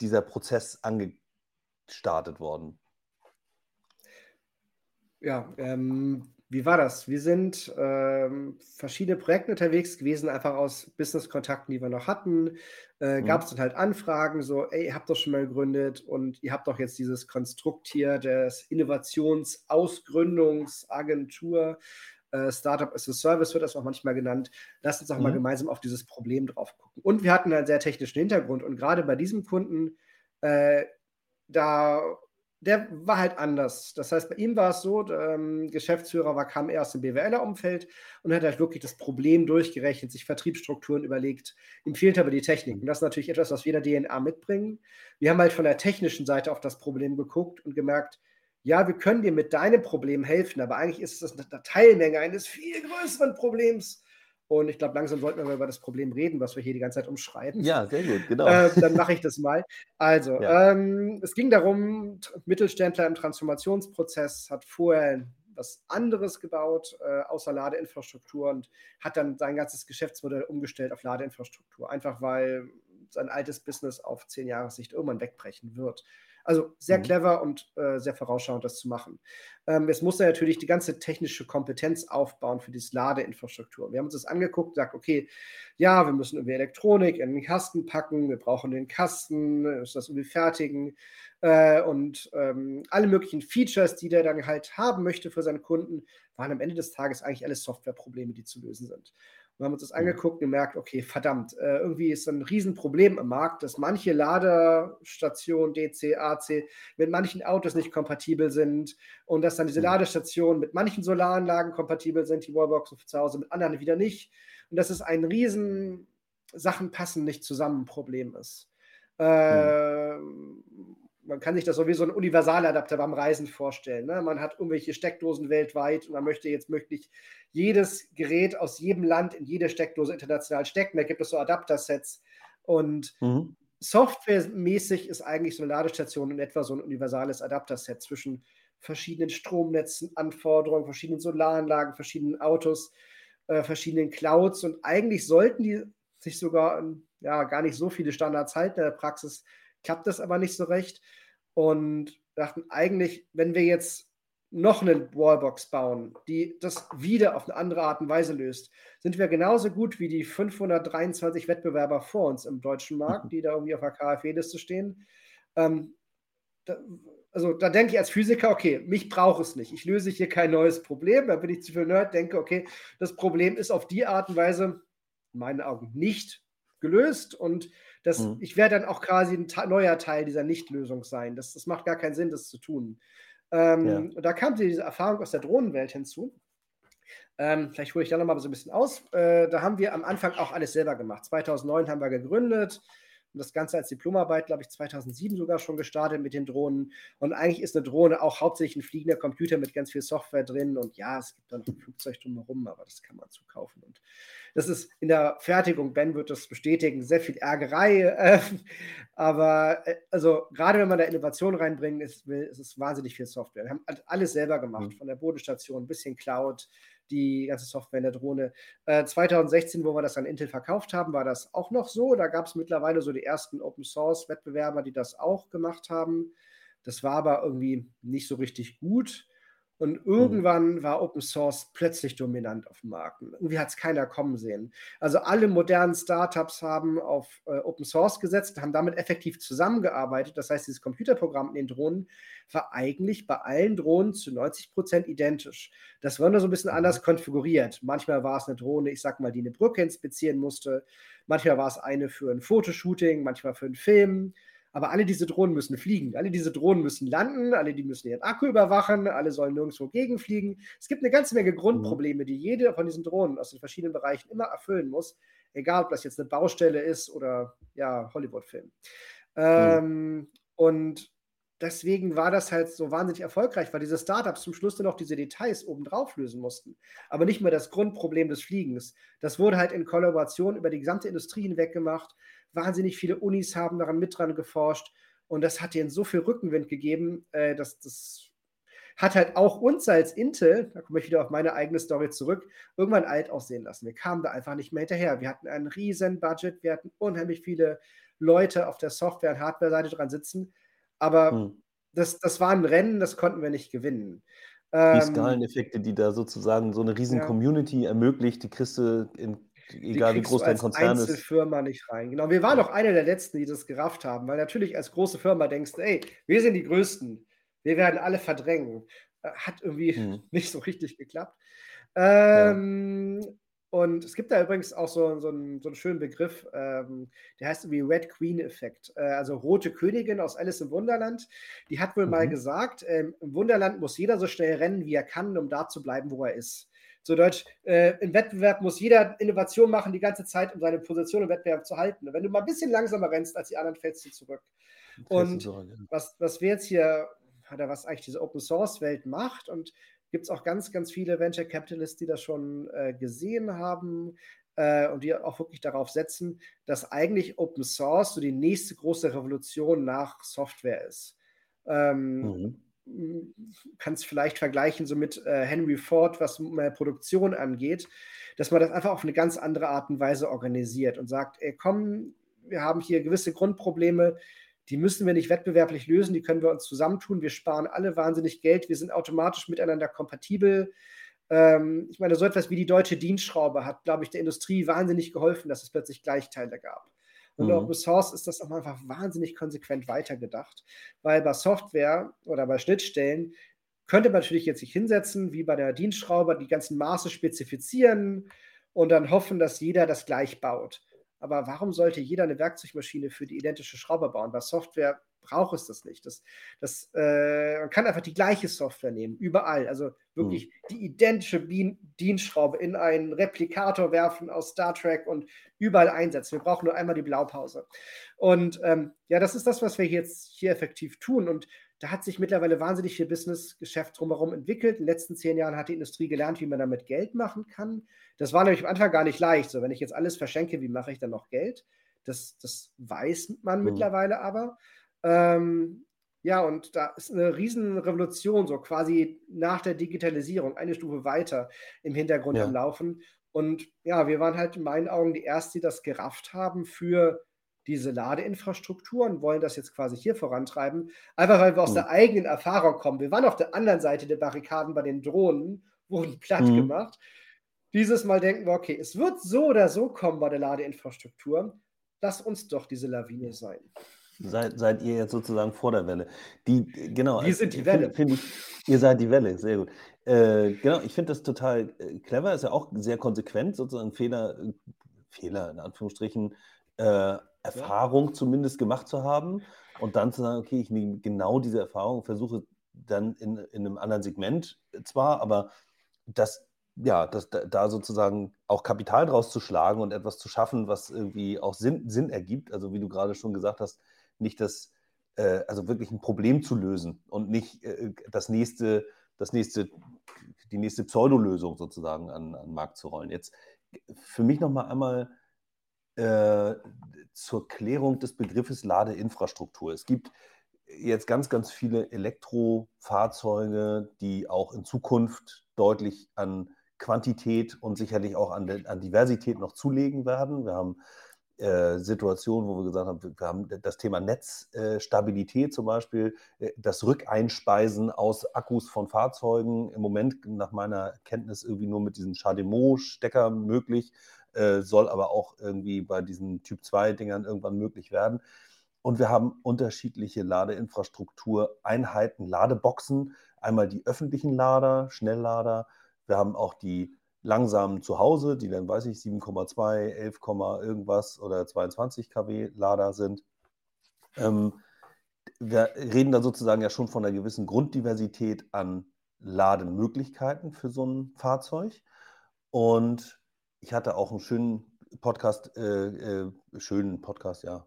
dieser Prozess angestartet worden? Ja, ähm, wie war das? Wir sind ähm, verschiedene Projekte unterwegs gewesen, einfach aus Business-Kontakten, die wir noch hatten. Äh, mhm. Gab es dann halt Anfragen, so, ey, ihr habt doch schon mal gegründet und ihr habt doch jetzt dieses Konstrukt hier des Innovationsausgründungsagentur. Äh, Startup as a Service wird das auch manchmal genannt. Lasst uns auch mhm. mal gemeinsam auf dieses Problem drauf gucken. Und wir hatten einen sehr technischen Hintergrund und gerade bei diesem Kunden, äh, da der war halt anders. Das heißt, bei ihm war es so, ähm, Geschäftsführer war, kam erst im BWLer-Umfeld und hat halt wirklich das Problem durchgerechnet, sich Vertriebsstrukturen überlegt. Ihm fehlt aber die Technik. Und das ist natürlich etwas, was wir in der DNA mitbringen. Wir haben halt von der technischen Seite auf das Problem geguckt und gemerkt, ja, wir können dir mit deinem Problem helfen, aber eigentlich ist es eine Teilmenge eines viel größeren Problems. Und ich glaube, langsam sollten wir über das Problem reden, was wir hier die ganze Zeit umschreiben. Ja, sehr gut, genau. Äh, dann mache ich das mal. Also, ja. ähm, es ging darum, Mittelständler im Transformationsprozess hat vorher was anderes gebaut, äh, außer Ladeinfrastruktur und hat dann sein ganzes Geschäftsmodell umgestellt auf Ladeinfrastruktur. Einfach weil sein altes Business auf zehn Jahre Sicht irgendwann wegbrechen wird. Also sehr mhm. clever und äh, sehr vorausschauend, das zu machen. Ähm, jetzt muss er natürlich die ganze technische Kompetenz aufbauen für diese Ladeinfrastruktur. Wir haben uns das angeguckt, und gesagt, okay, ja, wir müssen irgendwie Elektronik in den Kasten packen, wir brauchen den Kasten, müssen das irgendwie fertigen äh, und ähm, alle möglichen Features, die der dann halt haben möchte für seinen Kunden, waren am Ende des Tages eigentlich alles Softwareprobleme, die zu lösen sind. Wir haben uns das angeguckt und gemerkt, okay, verdammt, äh, irgendwie ist ein Riesenproblem im Markt, dass manche Ladestationen, DC, AC, mit manchen Autos nicht kompatibel sind und dass dann diese. Ladestationen mit manchen Solaranlagen kompatibel sind, die Wallbox zu Hause, mit anderen wieder nicht. Und dass es ein riesen Sachen passen nicht zusammen Problem ist. Äh, mhm man kann sich das so wie so ein Universaladapter beim Reisen vorstellen. Ne? Man hat irgendwelche Steckdosen weltweit und man möchte jetzt möglich jedes Gerät aus jedem Land in jede Steckdose international stecken. Da gibt es so Adaptersets. Und mhm. softwaremäßig ist eigentlich so eine Ladestation in etwa so ein universales Adapterset zwischen verschiedenen Stromnetzen, Anforderungen, verschiedenen Solaranlagen, verschiedenen Autos, äh, verschiedenen Clouds. Und eigentlich sollten die sich sogar ja, gar nicht so viele Standards halten in der Praxis klappt das aber nicht so recht und dachten eigentlich, wenn wir jetzt noch eine Wallbox bauen, die das wieder auf eine andere Art und Weise löst, sind wir genauso gut wie die 523 Wettbewerber vor uns im deutschen Markt, die da irgendwie auf der KfW-Liste stehen. Ähm, da, also da denke ich als Physiker, okay, mich braucht es nicht. Ich löse hier kein neues Problem. Da bin ich zu viel Nerd, denke, okay, das Problem ist auf die Art und Weise in meinen Augen nicht gelöst und das, mhm. Ich werde dann auch quasi ein neuer Teil dieser Nichtlösung sein. Das, das macht gar keinen Sinn, das zu tun. Ähm, ja. Und da kam diese Erfahrung aus der Drohnenwelt hinzu. Ähm, vielleicht hole ich da nochmal so ein bisschen aus. Äh, da haben wir am Anfang auch alles selber gemacht. 2009 haben wir gegründet und das Ganze als Diplomarbeit, glaube ich, 2007 sogar schon gestartet mit den Drohnen. Und eigentlich ist eine Drohne auch hauptsächlich ein fliegender Computer mit ganz viel Software drin. Und ja, es gibt dann noch ein Flugzeug drumherum, aber das kann man zukaufen. Und das ist in der Fertigung, Ben wird das bestätigen, sehr viel Ärgerei. Äh, aber äh, also gerade wenn man da Innovation reinbringen ist, will, ist es wahnsinnig viel Software. Wir haben alles selber gemacht, mhm. von der Bodenstation, ein bisschen Cloud, die ganze Software in der Drohne. Äh, 2016, wo wir das an Intel verkauft haben, war das auch noch so. Da gab es mittlerweile so die ersten Open Source Wettbewerber, die das auch gemacht haben. Das war aber irgendwie nicht so richtig gut. Und mhm. irgendwann war Open Source plötzlich dominant auf dem Markt. Irgendwie hat es keiner kommen sehen. Also alle modernen Startups haben auf äh, Open Source gesetzt, haben damit effektiv zusammengearbeitet. Das heißt, dieses Computerprogramm in den Drohnen war eigentlich bei allen Drohnen zu 90 Prozent identisch. Das war nur so ein bisschen mhm. anders konfiguriert. Manchmal war es eine Drohne, ich sag mal, die eine Brücke inspizieren musste. Manchmal war es eine für ein Fotoshooting, manchmal für einen Film. Aber alle diese Drohnen müssen fliegen. Alle diese Drohnen müssen landen. Alle die müssen ihren Akku überwachen. Alle sollen nirgendwo gegenfliegen. Es gibt eine ganze Menge Grundprobleme, die jede von diesen Drohnen aus den verschiedenen Bereichen immer erfüllen muss. Egal, ob das jetzt eine Baustelle ist oder ja, Hollywood-Film. Ähm, mhm. Und deswegen war das halt so wahnsinnig erfolgreich, weil diese Startups zum Schluss dann noch diese Details obendrauf lösen mussten. Aber nicht mehr das Grundproblem des Fliegens. Das wurde halt in Kollaboration über die gesamte Industrie hinweg gemacht. Wahnsinnig viele Unis haben daran mit dran geforscht und das hat ihnen so viel Rückenwind gegeben, äh, dass das hat halt auch uns als Intel, da komme ich wieder auf meine eigene Story zurück, irgendwann alt aussehen lassen. Wir kamen da einfach nicht mehr hinterher. Wir hatten ein riesen Budget, wir hatten unheimlich viele Leute auf der Software- und Hardware-Seite dran sitzen. Aber hm. das, das war ein Rennen, das konnten wir nicht gewinnen. Die ähm, Skaleneffekte, die da sozusagen so eine riesen ja. Community ermöglicht, die kriegst du in egal wie groß dein Konzern ist. Einzelfirma nicht rein. Genau, wir waren auch einer der letzten, die das gerafft haben, weil natürlich als große Firma denkst, ey, wir sind die Größten, wir werden alle verdrängen. Äh, hat irgendwie hm. nicht so richtig geklappt. Ähm, ja. Und es gibt da übrigens auch so, so, einen, so einen schönen Begriff, ähm, der heißt irgendwie Red Queen-Effekt. Äh, also Rote Königin aus Alice im Wunderland. Die hat wohl mhm. mal gesagt, ähm, im Wunderland muss jeder so schnell rennen, wie er kann, um da zu bleiben, wo er ist. So Deutsch, äh, im Wettbewerb muss jeder Innovation machen die ganze Zeit, um seine Position im Wettbewerb zu halten. Und wenn du mal ein bisschen langsamer rennst als die anderen, fällst du zurück. Und zurück, ja. was, was wir jetzt hier, oder was eigentlich diese Open Source Welt macht und gibt es auch ganz, ganz viele Venture Capitalists, die das schon äh, gesehen haben äh, und die auch wirklich darauf setzen, dass eigentlich Open Source so die nächste große Revolution nach Software ist. Ähm, mhm. Kann es vielleicht vergleichen so mit äh, Henry Ford, was Produktion angeht, dass man das einfach auf eine ganz andere Art und Weise organisiert und sagt, ey, komm, wir haben hier gewisse Grundprobleme, die müssen wir nicht wettbewerblich lösen, die können wir uns zusammentun. Wir sparen alle wahnsinnig Geld, wir sind automatisch miteinander kompatibel. Ähm, ich meine, so etwas wie die deutsche Dienstschraube hat, glaube ich, der Industrie wahnsinnig geholfen, dass es plötzlich Gleichteile gab. Und mhm. Open Source ist das auch einfach wahnsinnig konsequent weitergedacht, weil bei Software oder bei Schnittstellen könnte man natürlich jetzt sich hinsetzen, wie bei der Dienstschraube, die ganzen Maße spezifizieren und dann hoffen, dass jeder das gleich baut. Aber warum sollte jeder eine Werkzeugmaschine für die identische Schraube bauen? Bei Software braucht es das nicht. Das, das, äh, man kann einfach die gleiche Software nehmen, überall. Also wirklich mhm. die identische Dienstschraube in einen Replikator werfen aus Star Trek und überall einsetzen. Wir brauchen nur einmal die Blaupause. Und ähm, ja, das ist das, was wir jetzt hier effektiv tun. Und da hat sich mittlerweile wahnsinnig viel Business-Geschäft drumherum entwickelt. In den letzten zehn Jahren hat die Industrie gelernt, wie man damit Geld machen kann. Das war nämlich am Anfang gar nicht leicht. So, wenn ich jetzt alles verschenke, wie mache ich dann noch Geld? Das, das weiß man mhm. mittlerweile aber. Ähm, ja, und da ist eine Riesenrevolution, so quasi nach der Digitalisierung, eine Stufe weiter im Hintergrund ja. am Laufen. Und ja, wir waren halt in meinen Augen die Ersten, die das gerafft haben für diese Ladeinfrastruktur und wollen das jetzt quasi hier vorantreiben. Einfach weil wir aus mhm. der eigenen Erfahrung kommen. Wir waren auf der anderen Seite der Barrikaden bei den Drohnen, wurden platt mhm. gemacht. Dieses Mal denken wir, okay, es wird so oder so kommen bei der Ladeinfrastruktur. Lass uns doch diese Lawine sein. Seid, seid ihr jetzt sozusagen vor der Welle? Die, genau, Wir sind die Welle. Find, find ich, ihr seid die Welle, sehr gut. Äh, genau, ich finde das total äh, clever, ist ja auch sehr konsequent, sozusagen Fehler, äh, Fehler in Anführungsstrichen, äh, Erfahrung ja. zumindest gemacht zu haben und dann zu sagen, okay, ich nehme genau diese Erfahrung, versuche dann in, in einem anderen Segment zwar, aber das, ja, das, da sozusagen auch Kapital draus zu schlagen und etwas zu schaffen, was irgendwie auch Sinn, Sinn ergibt. Also wie du gerade schon gesagt hast, nicht das, äh, also wirklich ein Problem zu lösen und nicht äh, das nächste, das nächste, die nächste Pseudolösung sozusagen an, an den Markt zu rollen. Jetzt für mich nochmal einmal äh, zur Klärung des Begriffes Ladeinfrastruktur. Es gibt jetzt ganz, ganz viele Elektrofahrzeuge, die auch in Zukunft deutlich an Quantität und sicherlich auch an, an Diversität noch zulegen werden. Wir haben äh, Situationen, wo wir gesagt haben, wir haben das Thema Netzstabilität zum Beispiel, äh, das Rückeinspeisen aus Akkus von Fahrzeugen, im Moment nach meiner Kenntnis irgendwie nur mit diesem Chademo-Stecker möglich. Äh, soll aber auch irgendwie bei diesen Typ-2-Dingern irgendwann möglich werden. Und wir haben unterschiedliche Ladeinfrastruktur, Einheiten, Ladeboxen. Einmal die öffentlichen Lader, Schnelllader. Wir haben auch die langsamen zu Hause, die dann, weiß ich, 7,2, 11, irgendwas oder 22 kW Lader sind. Ähm, wir reden da sozusagen ja schon von einer gewissen Grunddiversität an Lademöglichkeiten für so ein Fahrzeug. Und ich hatte auch einen schönen Podcast, äh, äh, schönen Podcast, ja,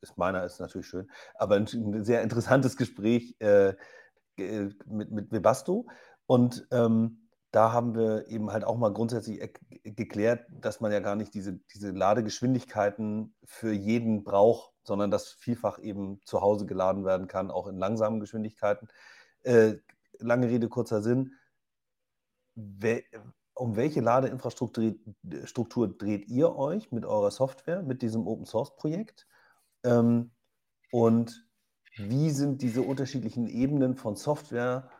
ist meiner ist natürlich schön, aber ein, ein sehr interessantes Gespräch äh, mit, mit Webasto. Und ähm, da haben wir eben halt auch mal grundsätzlich geklärt, dass man ja gar nicht diese, diese Ladegeschwindigkeiten für jeden braucht, sondern dass vielfach eben zu Hause geladen werden kann, auch in langsamen Geschwindigkeiten. Äh, lange Rede, kurzer Sinn. Wer, um welche Ladeinfrastruktur Struktur dreht ihr euch mit eurer Software, mit diesem Open Source Projekt? Ähm, und wie sind diese unterschiedlichen Ebenen von Software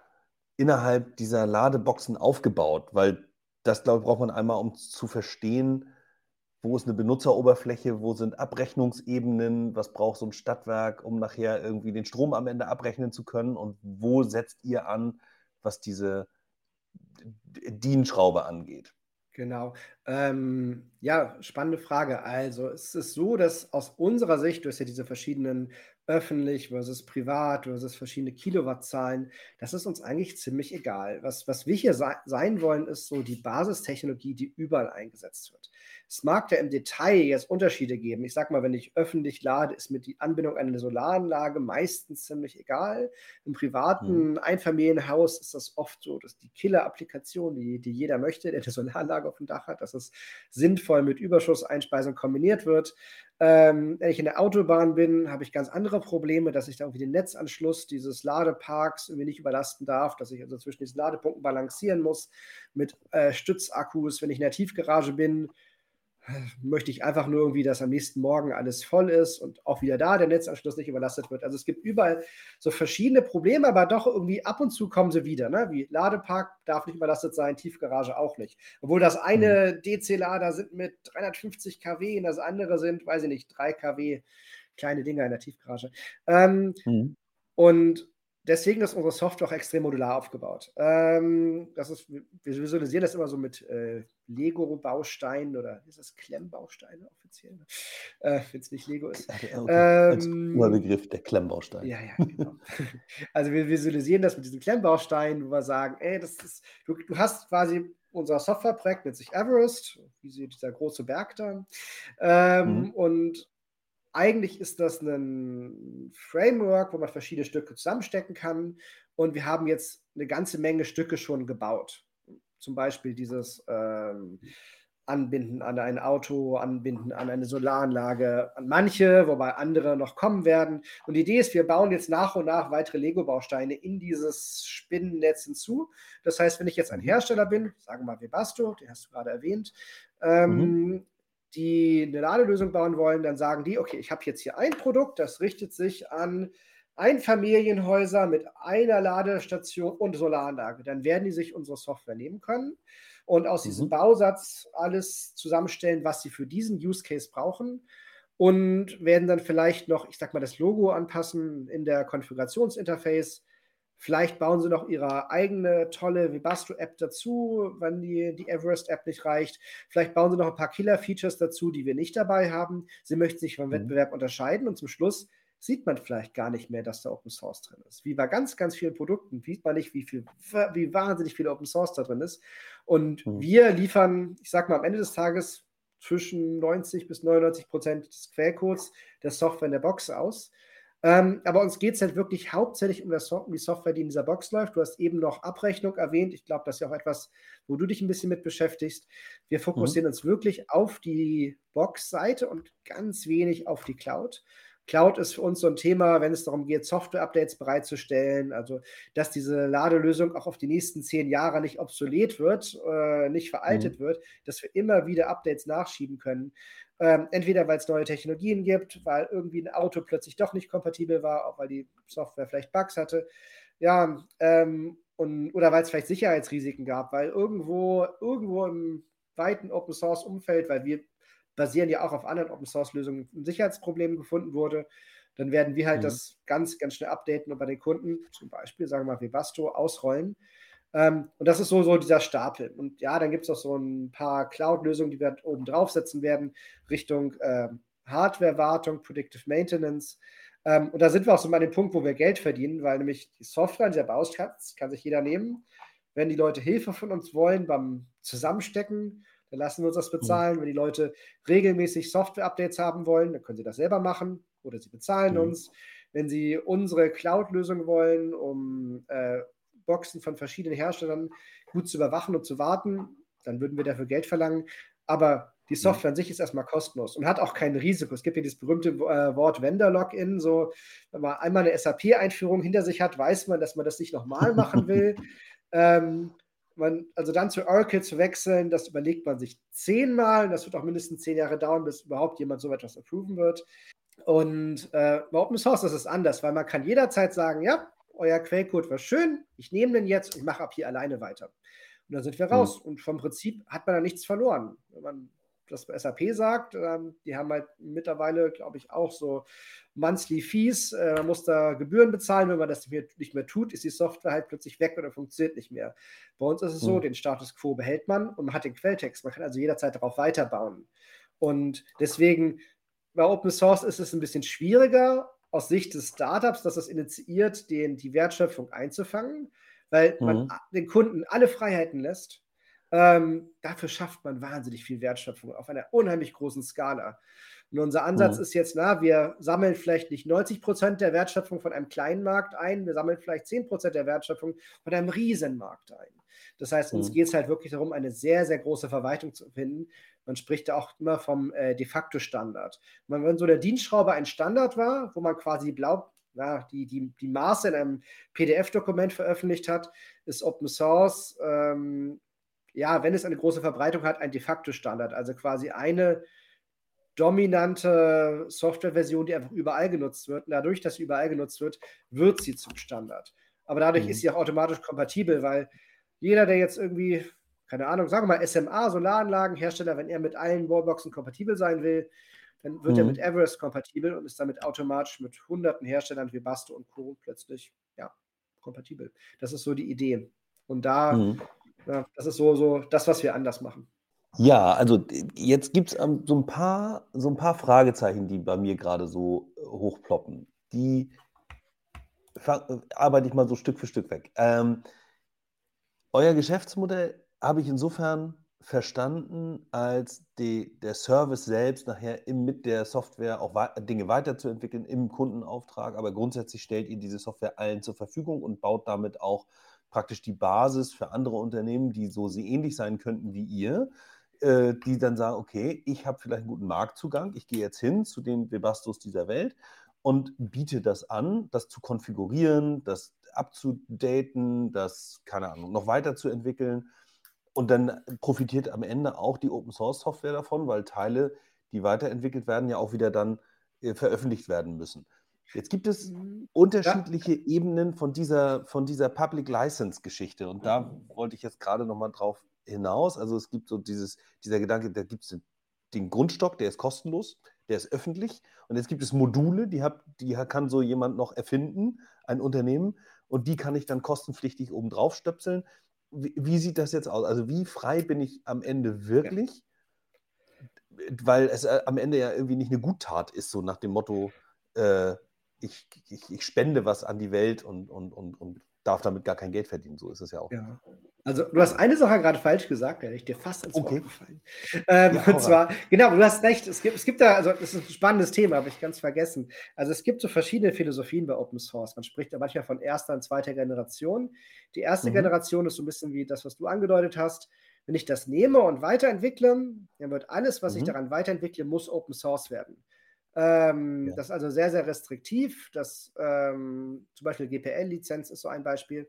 innerhalb dieser Ladeboxen aufgebaut? Weil das, glaube ich, braucht man einmal, um zu verstehen, wo ist eine Benutzeroberfläche, wo sind Abrechnungsebenen, was braucht so ein Stadtwerk, um nachher irgendwie den Strom am Ende abrechnen zu können und wo setzt ihr an, was diese DIN-Schraube angeht? Genau. Ähm, ja, spannende Frage. Also es ist so, dass aus unserer Sicht, du hast ja diese verschiedenen öffentlich versus privat versus verschiedene Kilowattzahlen, das ist uns eigentlich ziemlich egal. Was, was wir hier sein wollen, ist so die Basistechnologie, die überall eingesetzt wird. Es mag da im Detail jetzt Unterschiede geben. Ich sage mal, wenn ich öffentlich lade, ist mir die Anbindung an eine Solaranlage meistens ziemlich egal. Im privaten mhm. Einfamilienhaus ist das oft so, dass die Killer-Applikation, die, die jeder möchte, der eine Solaranlage auf dem Dach hat, dass es sinnvoll mit Überschusseinspeisung kombiniert wird. Ähm, wenn ich in der Autobahn bin, habe ich ganz andere Probleme, dass ich da irgendwie den Netzanschluss dieses Ladeparks irgendwie nicht überlasten darf, dass ich also zwischen diesen Ladepunkten balancieren muss mit äh, Stützakkus. Wenn ich in der Tiefgarage bin, möchte ich einfach nur irgendwie, dass am nächsten Morgen alles voll ist und auch wieder da der Netzanschluss nicht überlastet wird. Also es gibt überall so verschiedene Probleme, aber doch irgendwie ab und zu kommen sie wieder. Ne? Wie Ladepark darf nicht überlastet sein, Tiefgarage auch nicht. Obwohl das eine mhm. DC-Lader sind mit 350 kW und das andere sind, weiß ich nicht, 3 kW kleine Dinger in der Tiefgarage. Ähm, mhm. Und deswegen ist unsere Software auch extrem modular aufgebaut. Ähm, das ist, wir visualisieren das immer so mit äh, Lego-Bausteinen oder ist das Klemmbausteine offiziell? Äh, Wenn es nicht Lego ist. Okay, okay. Ähm, Begriff der Klemmbaustein. Ja, ja, genau. also wir visualisieren das mit diesen Klemmbausteinen, wo wir sagen, ey, das ist, du, du hast quasi unser Softwareprojekt nennt sich Everest, wie sieht dieser große Berg da. Ähm, mhm. Und eigentlich ist das ein Framework, wo man verschiedene Stücke zusammenstecken kann. Und wir haben jetzt eine ganze Menge Stücke schon gebaut. Zum Beispiel dieses ähm, Anbinden an ein Auto, Anbinden an eine Solaranlage, an manche, wobei andere noch kommen werden. Und die Idee ist, wir bauen jetzt nach und nach weitere Lego-Bausteine in dieses Spinnennetz hinzu. Das heißt, wenn ich jetzt ein Hersteller bin, sagen wir mal Webasto, den hast du gerade erwähnt, ähm, mhm die eine Ladelösung bauen wollen, dann sagen die, okay, ich habe jetzt hier ein Produkt, das richtet sich an Einfamilienhäuser mit einer Ladestation und Solaranlage. Dann werden die sich unsere Software nehmen können und aus mhm. diesem Bausatz alles zusammenstellen, was sie für diesen Use Case brauchen und werden dann vielleicht noch, ich sag mal, das Logo anpassen in der Konfigurationsinterface Vielleicht bauen sie noch ihre eigene tolle Webasto-App dazu, wenn die, die Everest-App nicht reicht. Vielleicht bauen sie noch ein paar Killer-Features dazu, die wir nicht dabei haben. Sie möchten sich vom mhm. Wettbewerb unterscheiden und zum Schluss sieht man vielleicht gar nicht mehr, dass da Open Source drin ist. Wie bei ganz, ganz vielen Produkten sieht man nicht, wie, viel, wie wahnsinnig viel Open Source da drin ist. Und mhm. wir liefern, ich sag mal, am Ende des Tages zwischen 90 bis 99 Prozent des Quellcodes der Software in der Box aus. Ähm, aber uns geht es halt wirklich hauptsächlich um, das, um, die Software, die in dieser Box läuft. Du hast eben noch Abrechnung erwähnt. Ich glaube, das ist ja auch etwas, wo du dich ein bisschen mit beschäftigst. Wir fokussieren mhm. uns wirklich auf die Box-Seite und ganz wenig auf die Cloud. Cloud ist für uns so ein Thema, wenn es darum geht, Software-Updates bereitzustellen, also dass diese Ladelösung auch auf die nächsten zehn Jahre nicht obsolet wird, äh, nicht veraltet mhm. wird, dass wir immer wieder Updates nachschieben können. Ähm, entweder weil es neue Technologien gibt, weil irgendwie ein Auto plötzlich doch nicht kompatibel war, auch weil die Software vielleicht Bugs hatte. Ja, ähm, und, oder weil es vielleicht Sicherheitsrisiken gab, weil irgendwo, irgendwo im weiten Open Source Umfeld, weil wir basieren ja auch auf anderen Open Source Lösungen, ein Sicherheitsproblem gefunden wurde, dann werden wir halt mhm. das ganz, ganz schnell updaten und bei den Kunden, zum Beispiel, sagen wir mal, Webasto, ausrollen. Ähm, und das ist so, so dieser Stapel. Und ja, dann gibt es auch so ein paar Cloud-Lösungen, die wir oben draufsetzen werden, Richtung äh, Hardware-Wartung, Predictive Maintenance. Ähm, und da sind wir auch so mal an dem Punkt, wo wir Geld verdienen, weil nämlich die Software, dieser Bauschatz, kann sich jeder nehmen. Wenn die Leute Hilfe von uns wollen beim Zusammenstecken, dann lassen wir uns das bezahlen. Mhm. Wenn die Leute regelmäßig Software-Updates haben wollen, dann können sie das selber machen oder sie bezahlen mhm. uns. Wenn sie unsere Cloud-Lösung wollen, um äh, Boxen von verschiedenen Herstellern gut zu überwachen und zu warten, dann würden wir dafür Geld verlangen. Aber die. Software an sich ist erstmal kostenlos und hat auch kein Risiko. Es gibt hier das berühmte äh, Wort Vendor-Login. So, wenn man einmal eine SAP-Einführung hinter sich hat, weiß man, dass man das nicht nochmal machen will. ähm, man, also dann zu Oracle zu wechseln, das überlegt man sich zehnmal. Das wird auch mindestens zehn Jahre dauern, bis überhaupt jemand so etwas approven wird. Und äh, bei Open Source ist es anders, weil man kann jederzeit sagen, ja, euer Quellcode war schön, ich nehme den jetzt und mache ab hier alleine weiter. Und dann sind wir raus. Mhm. Und vom Prinzip hat man da nichts verloren. Wenn man das bei SAP sagt, ähm, die haben halt mittlerweile, glaube ich, auch so Monthly Fees. Äh, man muss da Gebühren bezahlen. Wenn man das nicht mehr, nicht mehr, tut, ist die Software halt plötzlich weg oder funktioniert nicht mehr. Bei uns ist es so, mhm. den Status quo behält man und man hat den Quelltext. Man kann also jederzeit darauf weiterbauen. Und deswegen bei Open Source ist es ein bisschen schwieriger aus Sicht des Startups, dass es initiiert, den, die Wertschöpfung einzufangen, weil mhm. man den Kunden alle Freiheiten lässt. Ähm, dafür schafft man wahnsinnig viel Wertschöpfung auf einer unheimlich großen Skala. Und unser Ansatz mhm. ist jetzt, na, wir sammeln vielleicht nicht 90 Prozent der Wertschöpfung von einem kleinen Markt ein, wir sammeln vielleicht 10 Prozent der Wertschöpfung von einem Riesenmarkt ein. Das heißt, uns mhm. geht es halt wirklich darum, eine sehr, sehr große Verwaltung zu finden. Man spricht da auch immer vom äh, de facto Standard. wenn so der Dienstschrauber ein Standard war, wo man quasi blau, ja, die, die, die Maße in einem PDF-Dokument veröffentlicht hat, ist Open Source, ähm, ja, wenn es eine große Verbreitung hat, ein de facto Standard. Also quasi eine dominante Softwareversion, die einfach überall genutzt wird. Und dadurch, dass sie überall genutzt wird, wird sie zum Standard. Aber dadurch mhm. ist sie auch automatisch kompatibel, weil jeder, der jetzt irgendwie, keine Ahnung, sagen wir mal SMA, Solaranlagenhersteller, wenn er mit allen Wallboxen kompatibel sein will, dann wird mhm. er mit Everest kompatibel und ist damit automatisch mit hunderten Herstellern wie Basto und Co. plötzlich ja, kompatibel. Das ist so die Idee. Und da, mhm. ja, das ist so, so das, was wir anders machen. Ja, also jetzt gibt es ähm, so, ein paar, so ein paar Fragezeichen, die bei mir gerade so äh, hochploppen. Die äh, arbeite ich mal so Stück für Stück weg. Ähm, euer Geschäftsmodell habe ich insofern verstanden, als die, der Service selbst nachher im, mit der Software auch Dinge weiterzuentwickeln im Kundenauftrag. Aber grundsätzlich stellt ihr diese Software allen zur Verfügung und baut damit auch praktisch die Basis für andere Unternehmen, die so sie ähnlich sein könnten wie ihr, äh, die dann sagen, okay, ich habe vielleicht einen guten Marktzugang, ich gehe jetzt hin zu den Webastos dieser Welt und biete das an, das zu konfigurieren, das abzudaten, das, keine Ahnung, noch weiterzuentwickeln. Und dann profitiert am Ende auch die Open Source Software davon, weil Teile, die weiterentwickelt werden, ja auch wieder dann äh, veröffentlicht werden müssen. Jetzt gibt es mhm. unterschiedliche ja. Ebenen von dieser, von dieser Public License Geschichte. Und da wollte ich jetzt gerade nochmal drauf hinaus. Also es gibt so dieses, dieser Gedanke, da gibt es den, den Grundstock, der ist kostenlos, der ist öffentlich. Und jetzt gibt es Module, die, hab, die kann so jemand noch erfinden, ein Unternehmen und die kann ich dann kostenpflichtig oben drauf stöpseln. Wie, wie, sieht das jetzt aus? Also wie frei bin ich am Ende wirklich? Ja. Weil es äh, am Ende ja irgendwie nicht eine Guttat ist, so nach dem Motto, äh, ich, ich, ich, spende was an die Welt und, und, und, und darf damit gar kein Geld verdienen. So ist es ja auch. Ja. Also du hast eine Sache gerade falsch gesagt, da ich dir fast ins okay. Wort gefallen. Ähm, ja, und zwar, genau, du hast recht, es gibt, es gibt da, also das ist ein spannendes Thema, habe ich ganz vergessen. Also es gibt so verschiedene Philosophien bei Open Source. Man spricht da manchmal von erster und zweiter Generation. Die erste mhm. Generation ist so ein bisschen wie das, was du angedeutet hast. Wenn ich das nehme und weiterentwickle, dann wird alles, was mhm. ich daran weiterentwickle, muss Open Source werden. Ähm, ja. Das ist also sehr, sehr restriktiv. Das, ähm, zum Beispiel GPL-Lizenz ist so ein Beispiel.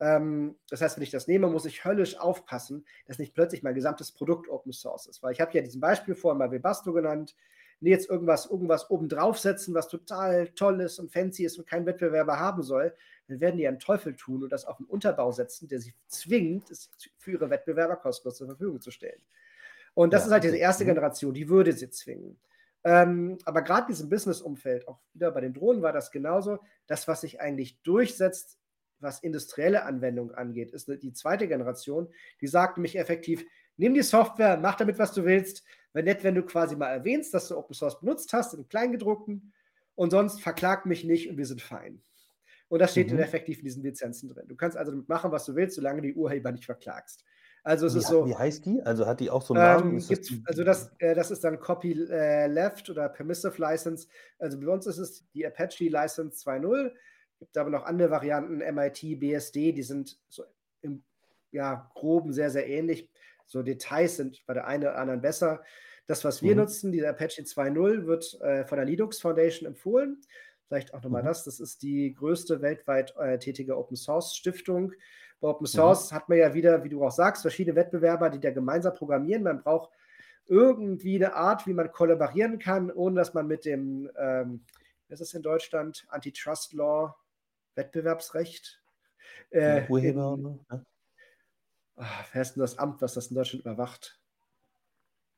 Ähm, das heißt, wenn ich das nehme, muss ich höllisch aufpassen, dass nicht plötzlich mein gesamtes Produkt Open Source ist. Weil ich habe ja diesen Beispiel vorhin mal Webasto genannt. Wenn jetzt irgendwas, irgendwas oben draufsetzen, was total toll ist und fancy ist und kein Wettbewerber haben soll, dann werden die einen Teufel tun und das auf einen Unterbau setzen, der sie zwingt, es für ihre Wettbewerber kostenlos zur Verfügung zu stellen. Und das ja, ist halt diese erste mhm. Generation, die würde sie zwingen. Ähm, aber gerade in diesem Business-Umfeld, auch wieder bei den Drohnen war das genauso, das, was sich eigentlich durchsetzt, was industrielle Anwendung angeht, ist die zweite Generation, die sagt nämlich effektiv, nimm die Software, mach damit, was du willst. Wäre nett, wenn du quasi mal erwähnst, dass du Open Source benutzt hast, im Kleingedruckten, und sonst verklag mich nicht und wir sind fein. Und das steht mhm. effektiv in diesen Lizenzen drin. Du kannst also damit machen, was du willst, solange die Urheber nicht verklagst. Also es wie, ist so. Wie heißt die? Also hat die auch so einen Namen? Ähm, das also das, äh, das ist dann Copy äh, Left oder Permissive License. Also bei uns ist es die Apache License 2.0 gibt aber noch andere Varianten, MIT, BSD, die sind so im ja, groben sehr, sehr ähnlich. So Details sind bei der einen oder anderen besser. Das, was wir mhm. nutzen, die Apache 2.0, wird äh, von der Linux Foundation empfohlen. Vielleicht auch nochmal mhm. das. Das ist die größte weltweit äh, tätige Open Source Stiftung. Bei Open mhm. Source mhm. hat man ja wieder, wie du auch sagst, verschiedene Wettbewerber, die da gemeinsam programmieren. Man braucht irgendwie eine Art, wie man kollaborieren kann, ohne dass man mit dem, ähm, was ist das in Deutschland, Antitrust Law, Wettbewerbsrecht, äh, Urheber, in, ne? ach, wer ist denn das Amt, was das in Deutschland überwacht?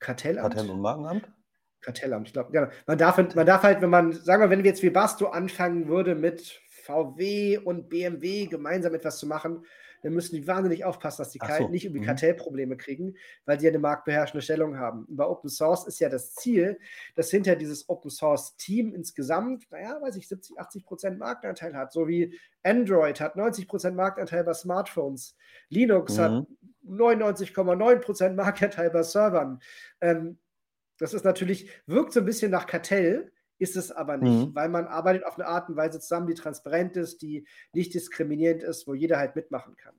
Kartellamt? Patent- und Markenamt? Kartellamt, ich glaube, genau. Man darf, man darf halt, wenn man, sagen wir, wenn wir jetzt wie Basto anfangen würde, mit VW und BMW gemeinsam etwas zu machen, dann müssen die wahnsinnig aufpassen, dass die so. nicht irgendwie mhm. Kartellprobleme kriegen, weil die ja eine marktbeherrschende Stellung haben. Und bei Open Source ist ja das Ziel, dass hinter dieses Open Source Team insgesamt, naja, weiß ich, 70, 80 Prozent Marktanteil hat, so wie Android hat 90 Prozent Marktanteil bei Smartphones, Linux mhm. hat 99,9 Prozent Marktanteil bei Servern. Ähm, das ist natürlich, wirkt so ein bisschen nach Kartell, ist es aber nicht, mhm. weil man arbeitet auf eine Art und Weise zusammen, die transparent ist, die nicht diskriminierend ist, wo jeder halt mitmachen kann.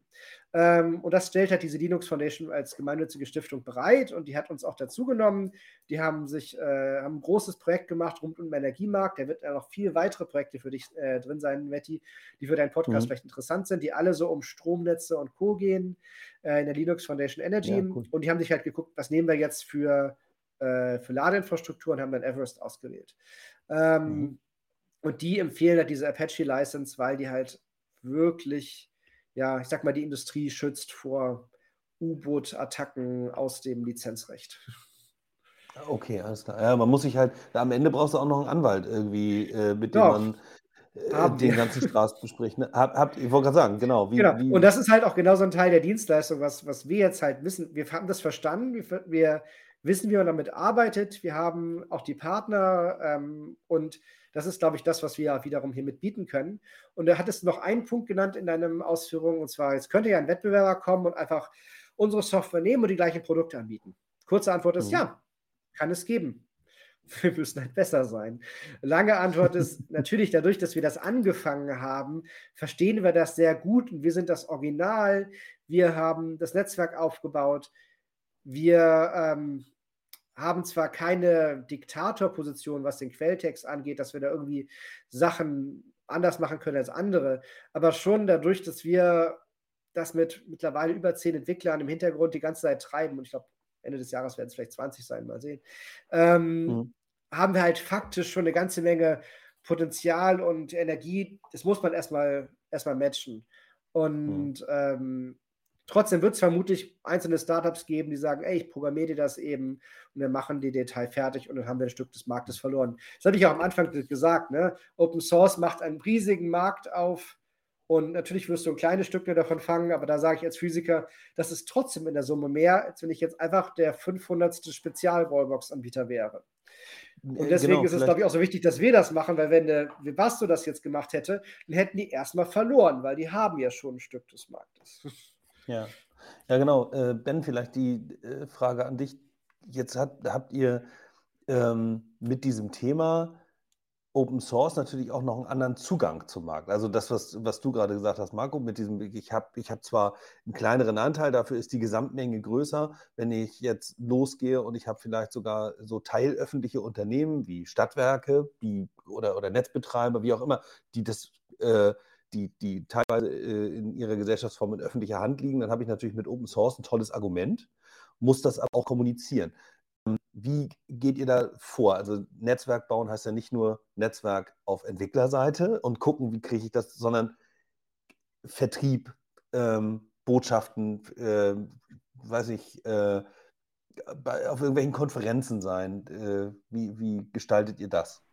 Ähm, und das stellt halt diese Linux Foundation als gemeinnützige Stiftung bereit und die hat uns auch dazu genommen. Die haben sich äh, haben ein großes Projekt gemacht rund um den Energiemarkt. Da wird ja noch viele weitere Projekte für dich äh, drin sein, Metti, die für deinen Podcast mhm. vielleicht interessant sind, die alle so um Stromnetze und Co. gehen äh, in der Linux Foundation Energy. Ja, und die haben sich halt geguckt, was nehmen wir jetzt für äh, für Ladeinfrastruktur und haben dann Everest ausgewählt. Ähm, mhm. Und die empfehlen halt diese Apache-License, weil die halt wirklich, ja, ich sag mal, die Industrie schützt vor U-Boot-Attacken aus dem Lizenzrecht. Okay, alles klar. Ja, man muss sich halt, am Ende brauchst du auch noch einen Anwalt irgendwie, äh, mit dem Doch. man äh, den ganzen Spaß bespricht. Ne? Hab, habt, ich wollte gerade sagen, genau. Wie, genau. Wie, und das ist halt auch genau so ein Teil der Dienstleistung, was, was wir jetzt halt wissen. Wir haben das verstanden. Wir, wir wissen, wie man damit arbeitet. Wir haben auch die Partner ähm, und das ist, glaube ich, das, was wir wiederum hiermit bieten können. Und da hattest du noch einen Punkt genannt in deinen Ausführungen, und zwar, jetzt könnte ja ein Wettbewerber kommen und einfach unsere Software nehmen und die gleichen Produkte anbieten. Kurze Antwort ist mhm. ja, kann es geben. Wir müssen halt besser sein. Lange Antwort ist natürlich dadurch, dass wir das angefangen haben, verstehen wir das sehr gut und wir sind das Original. Wir haben das Netzwerk aufgebaut. Wir ähm, haben zwar keine Diktatorposition, was den Quelltext angeht, dass wir da irgendwie Sachen anders machen können als andere, aber schon dadurch, dass wir das mit mittlerweile über zehn Entwicklern im Hintergrund die ganze Zeit treiben, und ich glaube, Ende des Jahres werden es vielleicht 20 sein, mal sehen, ähm, mhm. haben wir halt faktisch schon eine ganze Menge Potenzial und Energie. Das muss man erstmal erstmal matchen. Und mhm. ähm, Trotzdem wird es vermutlich einzelne Startups geben, die sagen, ey, ich programmiere dir das eben und wir machen die Detail fertig und dann haben wir ein Stück des Marktes verloren. Das habe ich auch am Anfang gesagt. Ne? Open Source macht einen riesigen Markt auf und natürlich wirst du ein kleines Stück davon fangen, aber da sage ich als Physiker, das ist trotzdem in der Summe mehr, als wenn ich jetzt einfach der 500. Spezial-Wallbox-Anbieter wäre. Und äh, deswegen genau, ist es, glaube ich, auch so wichtig, dass wir das machen, weil wenn der Webasto das jetzt gemacht hätte, dann hätten die erstmal verloren, weil die haben ja schon ein Stück des Marktes. Ja, ja genau. Äh, Ben, vielleicht die äh, Frage an dich. Jetzt hat, habt ihr ähm, mit diesem Thema Open Source natürlich auch noch einen anderen Zugang zum Markt. Also das, was, was du gerade gesagt hast, Marco, mit diesem, ich habe ich hab zwar einen kleineren Anteil, dafür ist die Gesamtmenge größer. Wenn ich jetzt losgehe und ich habe vielleicht sogar so teilöffentliche Unternehmen wie Stadtwerke die, oder, oder Netzbetreiber, wie auch immer, die das äh, die, die teilweise äh, in ihrer Gesellschaftsform in öffentlicher Hand liegen, dann habe ich natürlich mit Open Source ein tolles Argument, muss das aber auch kommunizieren. Ähm, wie geht ihr da vor? Also Netzwerk bauen heißt ja nicht nur Netzwerk auf Entwicklerseite und gucken, wie kriege ich das, sondern Vertrieb, ähm, Botschaften, äh, weiß ich, äh, auf irgendwelchen Konferenzen sein. Äh, wie, wie gestaltet ihr das?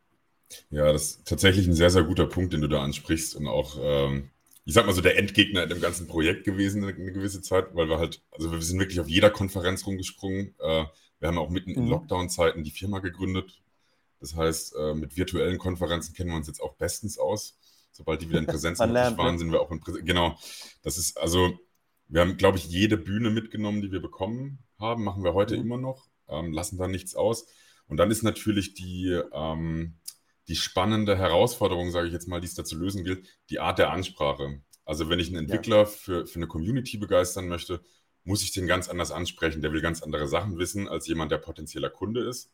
Ja, das ist tatsächlich ein sehr, sehr guter Punkt, den du da ansprichst und auch, ähm, ich sag mal so, der Endgegner in dem ganzen Projekt gewesen eine, eine, gewisse Zeit, weil wir halt, also wir sind wirklich auf jeder Konferenz rumgesprungen. Äh, wir haben auch mitten in mhm. Lockdown-Zeiten die Firma gegründet. Das heißt, äh, mit virtuellen Konferenzen kennen wir uns jetzt auch bestens aus. Sobald die wieder in Präsenz waren, ne? sind wir auch in Präsenz. Genau. Das ist also, wir haben, glaube ich, jede Bühne mitgenommen, die wir bekommen haben, machen wir heute mhm. immer noch, ähm, lassen da nichts aus. Und dann ist natürlich die, ähm, die spannende Herausforderung, sage ich jetzt mal, die es da zu lösen gilt, die Art der Ansprache. Also wenn ich einen Entwickler ja. für, für eine Community begeistern möchte, muss ich den ganz anders ansprechen. Der will ganz andere Sachen wissen als jemand, der potenzieller Kunde ist.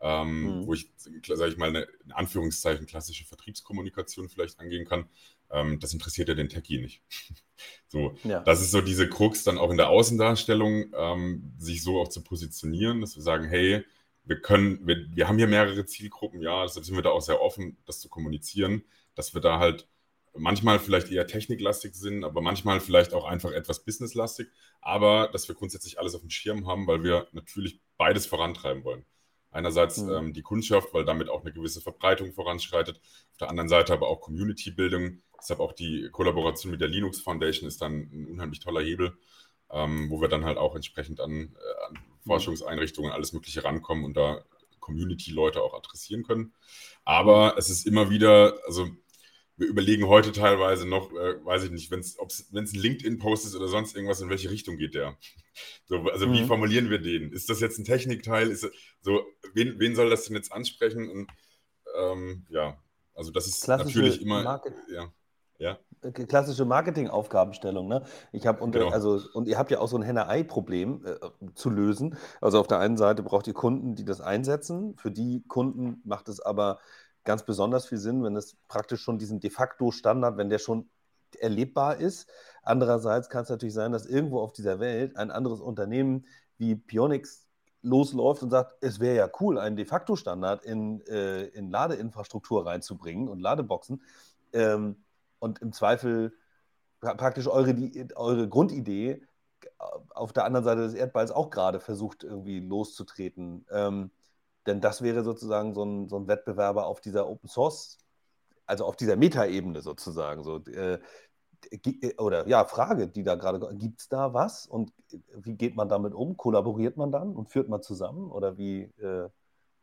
ähm, mhm. wo ich, sage ich mal, eine in Anführungszeichen klassische Vertriebskommunikation vielleicht angehen kann. Ähm, das interessiert ja den Techie nicht. so, ja. das ist so diese Krux dann auch in der Außendarstellung, ähm, sich so auch zu positionieren, dass wir sagen, hey, wir können, wir, wir haben hier mehrere Zielgruppen, ja, deshalb sind wir da auch sehr offen, das zu kommunizieren, dass wir da halt manchmal vielleicht eher techniklastig sind, aber manchmal vielleicht auch einfach etwas businesslastig, aber dass wir grundsätzlich alles auf dem Schirm haben, weil wir natürlich beides vorantreiben wollen. Einerseits mhm. ähm, die Kundschaft, weil damit auch eine gewisse Verbreitung voranschreitet, auf der anderen Seite aber auch Community-Bildung. Deshalb auch die Kollaboration mit der Linux Foundation ist dann ein unheimlich toller Hebel, ähm, wo wir dann halt auch entsprechend an, äh, an Forschungseinrichtungen, alles Mögliche rankommen und da Community-Leute auch adressieren können. Aber es ist immer wieder, also wir überlegen heute teilweise noch, äh, weiß ich nicht, wenn es ein LinkedIn-Post ist oder sonst irgendwas, in welche Richtung geht der? So, also mhm. wie formulieren wir den? Ist das jetzt ein Technikteil? Ist so, wen, wen soll das denn jetzt ansprechen? Und ähm, ja, also das ist Klassische natürlich immer. Market ja. Ja. Äh, klassische Marketingaufgabenstellung, ne? Ich habe genau. also, und ihr habt ja auch so ein Henne-Ei-Problem äh, zu lösen. Also auf der einen Seite braucht ihr Kunden, die das einsetzen. Für die Kunden macht es aber ganz besonders viel Sinn, wenn es praktisch schon diesen de facto Standard, wenn der schon erlebbar ist. Andererseits kann es natürlich sein, dass irgendwo auf dieser Welt ein anderes Unternehmen wie Pionix losläuft und sagt, es wäre ja cool, einen de facto Standard in, äh, in Ladeinfrastruktur reinzubringen und Ladeboxen. Ähm, und im Zweifel praktisch eure, die, eure Grundidee auf der anderen Seite des Erdballs auch gerade versucht, irgendwie loszutreten. Ähm, denn das wäre sozusagen so ein, so ein Wettbewerber auf dieser Open Source, also auf dieser Metaebene sozusagen. So, äh, äh oder ja, Frage, die da gerade, gibt es da was und wie geht man damit um? Kollaboriert man dann und führt man zusammen oder wie, äh,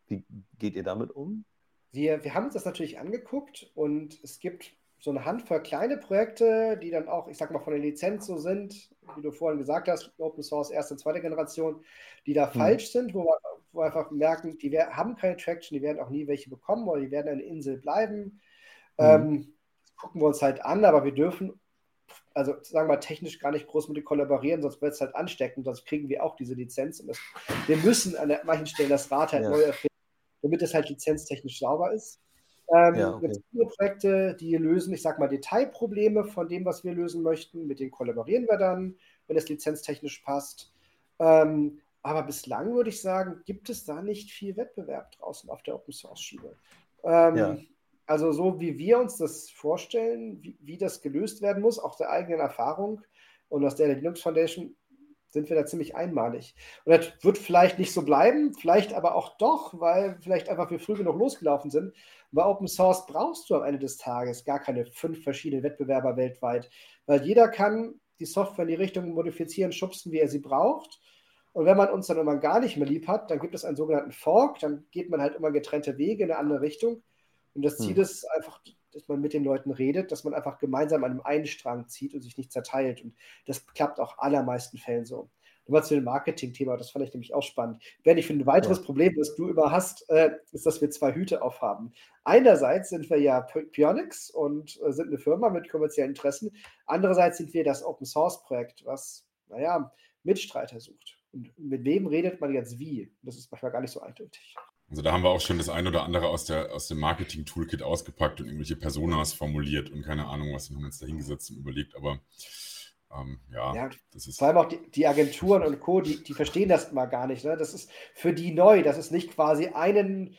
wie geht ihr damit um? Wir, wir haben uns das natürlich angeguckt und es gibt so eine Handvoll kleine Projekte, die dann auch, ich sag mal, von der Lizenz so sind, wie du vorhin gesagt hast, Open Source erste und zweite Generation, die da hm. falsch sind, wo wir, wo wir einfach merken, die haben keine Traction, die werden auch nie welche bekommen oder die werden eine Insel bleiben. Hm. Ähm, gucken wir uns halt an, aber wir dürfen, also sagen wir mal, technisch gar nicht groß mit denen kollaborieren, sonst wird es halt ansteckend, sonst kriegen wir auch diese Lizenz. Und das, wir müssen an manchen Stellen das Rad halt ja. neu erfinden, damit es halt lizenztechnisch sauber ist. Ähm, ja, okay. viele Projekte, die lösen, ich sag mal, Detailprobleme von dem, was wir lösen möchten. Mit denen kollaborieren wir dann, wenn es lizenztechnisch passt. Ähm, aber bislang würde ich sagen, gibt es da nicht viel Wettbewerb draußen auf der Open Source Schiene. Ähm, ja. Also so wie wir uns das vorstellen, wie, wie, das gelöst werden muss, auch der eigenen Erfahrung und aus der Linux Foundation sind wir da ziemlich einmalig. Und das wird vielleicht nicht so bleiben, vielleicht aber auch doch, weil vielleicht einfach wir früh genug losgelaufen sind. Bei Open Source brauchst du am Ende des Tages gar keine fünf verschiedene Wettbewerber weltweit, weil jeder kann die Software in die Richtung modifizieren, schubsen, wie er sie braucht. Und wenn man uns dann immer gar nicht mehr lieb hat, dann gibt es einen sogenannten Fork, dann geht man halt immer getrennte Wege in eine andere Richtung. Und das Ziel hm. ist einfach, dass man mit den Leuten redet, dass man einfach gemeinsam an einem einen Strang zieht und sich nicht zerteilt. Und das klappt auch allermeisten Fällen so. Nochmal zu dem Marketing-Thema, das fand ich nämlich auch spannend. Wenn ich finde, ein weiteres ja. Problem, das du immer hast, äh, ist, dass wir zwei Hüte aufhaben. Einerseits sind wir ja Pionix und äh, sind eine Firma mit kommerziellen Interessen. Andererseits sind wir das Open-Source-Projekt, was, naja, Mitstreiter sucht. Und mit wem redet man jetzt wie? Das ist manchmal gar nicht so eindeutig. Also da haben wir auch schon das ein oder andere aus, der, aus dem Marketing-Toolkit ausgepackt und irgendwelche Personas formuliert und keine Ahnung, was wir haben uns da hingesetzt und überlegt, aber ähm, ja, ja, das ist. Vor allem auch die, die Agenturen und Co., die, die verstehen das mal gar nicht. Ne? Das ist für die neu, dass es nicht quasi einen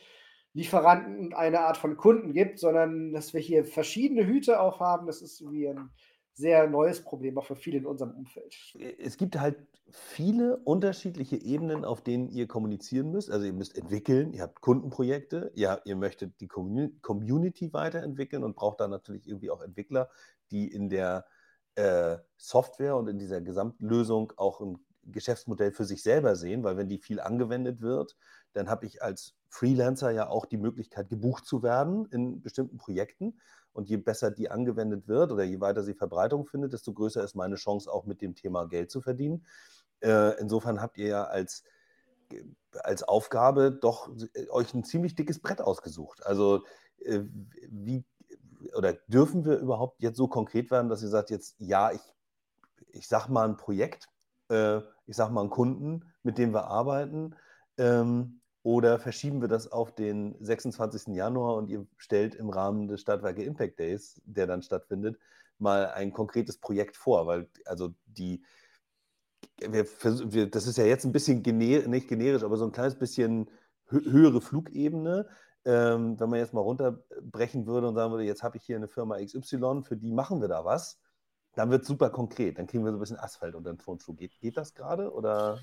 Lieferanten und eine Art von Kunden gibt, sondern dass wir hier verschiedene Hüte aufhaben. Das ist wie ein sehr neues Problem, auch für viele in unserem Umfeld. Es gibt halt viele unterschiedliche Ebenen, auf denen ihr kommunizieren müsst. Also ihr müsst entwickeln, ihr habt Kundenprojekte, ja, ihr möchtet die Community weiterentwickeln und braucht da natürlich irgendwie auch Entwickler, die in der äh, Software und in dieser Gesamtlösung auch ein Geschäftsmodell für sich selber sehen, weil wenn die viel angewendet wird, dann habe ich als Freelancer ja auch die Möglichkeit, gebucht zu werden in bestimmten Projekten. Und je besser die angewendet wird oder je weiter sie Verbreitung findet, desto größer ist meine Chance, auch mit dem Thema Geld zu verdienen. Äh, insofern habt ihr ja als, als Aufgabe doch äh, euch ein ziemlich dickes Brett ausgesucht. Also äh, wie oder dürfen wir überhaupt jetzt so konkret werden, dass ihr sagt, jetzt ja, ich, ich sag mal ein Projekt, äh, ich sag mal einen Kunden, mit dem wir arbeiten, ähm, Oder verschieben wir das auf den 26. Januar und ihr stellt im Rahmen des Stadtwerke Impact Days, der dann stattfindet, mal ein konkretes Projekt vor? Weil also die, wir, wir, das ist ja jetzt ein bisschen gener nicht generisch, aber so ein kleines bisschen höhere Flugebene. Ähm, wenn man jetzt mal runterbrechen würde und sagen würde, jetzt habe ich hier eine Firma XY, für die machen wir da was, dann wird es super konkret. Dann kriegen wir so ein bisschen Asphalt unter den Turnschuh. Geht, geht das gerade oder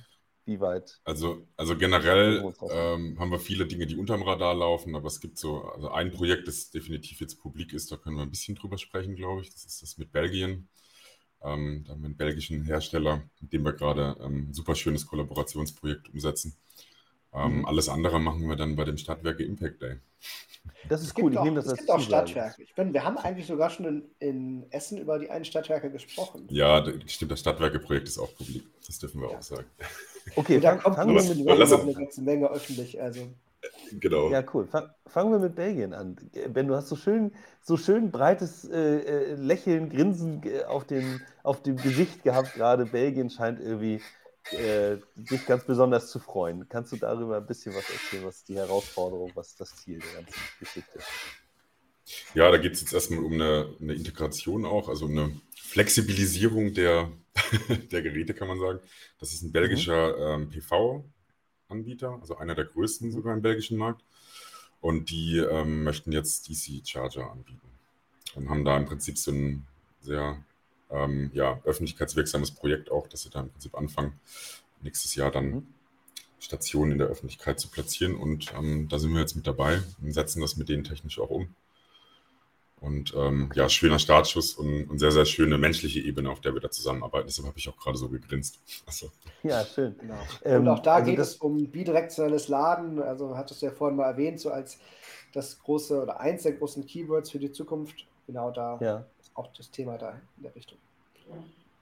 wie weit? Also, also generell ähm, haben wir viele Dinge, die unterm Radar laufen, aber es gibt so, also ein Projekt, das definitiv jetzt publik ist, da können wir ein bisschen drüber sprechen, glaube ich. Das ist das mit Belgien. Ähm, da haben wir einen belgischen Hersteller, mit dem wir gerade ähm, ein super schönes Kollaborationsprojekt umsetzen. Ähm, mhm. Alles andere machen wir dann bei dem Stadtwerke Impact Day. Das ist cool, ich nehme das Es gibt auch Stadtwerke. Ich bin, wir haben eigentlich sogar schon in, in, Essen über die einen Stadtwerke gesprochen. Ja, stimmt, das Stadtwerke-Projekt ist auch publik. Das dürfen wir ja. auch sagen. Okay, da kommt fang, fang mit Belgien eine ganze Menge öffentlich. Also. Genau. Ja, cool. Fang, fangen wir mit Belgien an. Ben, du hast so schön, so schön breites äh, äh Lächeln, Grinsen äh, auf dem, auf dem Gesicht gehabt. Gerade Belgien scheint irgendwie äh, dich ganz besonders zu freuen. Kannst du darüber ein bisschen was erzählen? Was ist die Herausforderung? Was ist das Ziel der ganzen Geschichte? Ja, da geht es jetzt erstmal um eine, eine, Integration auch, also eine Flexibilisierung der, der Geräte, kann man sagen. Das ist ein belgischer mhm. ähm, PV-Anbieter, also einer der größten sogar im belgischen Markt. Und die ähm, möchten jetzt DC-Charger anbieten und haben da im Prinzip so ein sehr ähm, ja, öffentlichkeitswirksames Projekt auch, dass sie da im Prinzip anfangen, nächstes Jahr dann mhm. Stationen in der Öffentlichkeit zu platzieren. Und ähm, da sind wir jetzt mit dabei und setzen das mit denen technisch auch um. Und ähm, ja, schöner Startschuss und, und, sehr, sehr schöne menschliche Ebene, auf der wir da zusammenarbeiten. Deshalb habe ich auch gerade so gegrinst. Also. Ja, schön. Genau. Ähm, und auch da also geht es um bidirektionales Laden. Also hattest du ja vorhin mal erwähnt, so als das große oder eins der großen Keywords für die Zukunft. Genau da ja. ist auch das Thema da in der Richtung.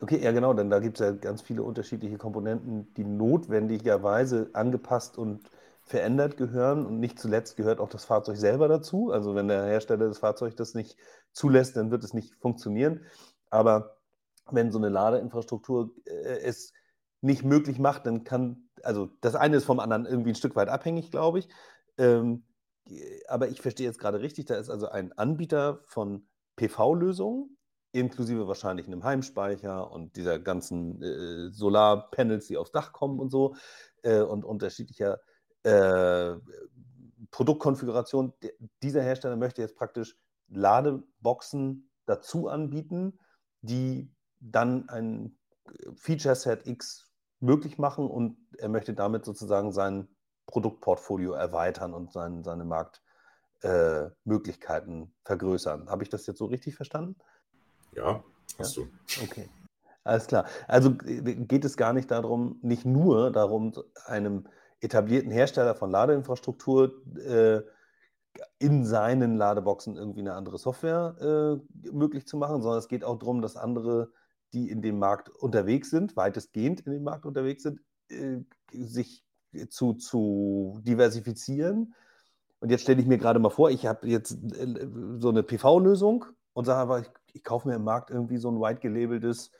Okay, ja genau, denn da gibt es ja ganz viele unterschiedliche Komponenten, die notwendigerweise angepasst und verändert gehören. Und nicht zuletzt gehört auch das Fahrzeug selber dazu. Also wenn der Hersteller des Fahrzeugs das nicht zulässt, dann wird es nicht funktionieren. Aber wenn so eine Ladeinfrastruktur äh, es nicht möglich macht, dann kann, also das eine ist vom anderen irgendwie ein Stück weit abhängig, glaube ich. Ähm, aber ich verstehe jetzt gerade richtig, da ist also ein Anbieter von PV-Lösungen, inklusive wahrscheinlich einem Heimspeicher und dieser ganzen äh, Solarpanels, die aufs Dach kommen und so äh, und unterschiedlicher äh, Produktkonfiguration. Dieser Hersteller möchte jetzt praktisch Ladeboxen dazu anbieten, die dann ein Feature Set X möglich machen und er möchte damit sozusagen sein Produktportfolio erweitern und sein, seine Marktmöglichkeiten äh, vergrößern. Habe ich das jetzt so richtig verstanden? Ja, hast ja? du. Okay. Alles klar. Also äh, geht es gar nicht darum, nicht nur darum, einem etablierten Hersteller von Ladeinfrastruktur äh, in seinen Ladeboxen irgendwie eine andere Software äh, möglich zu machen, sondern es geht auch darum, dass andere, die in dem Markt unterwegs sind, weitestgehend in dem Markt unterwegs sind, äh, sich zu, zu diversifizieren. Und jetzt stelle ich mir gerade mal vor, ich habe jetzt äh, so eine PV-Lösung und sage aber, ich, ich kaufe mir im Markt irgendwie so ein white gelabeltes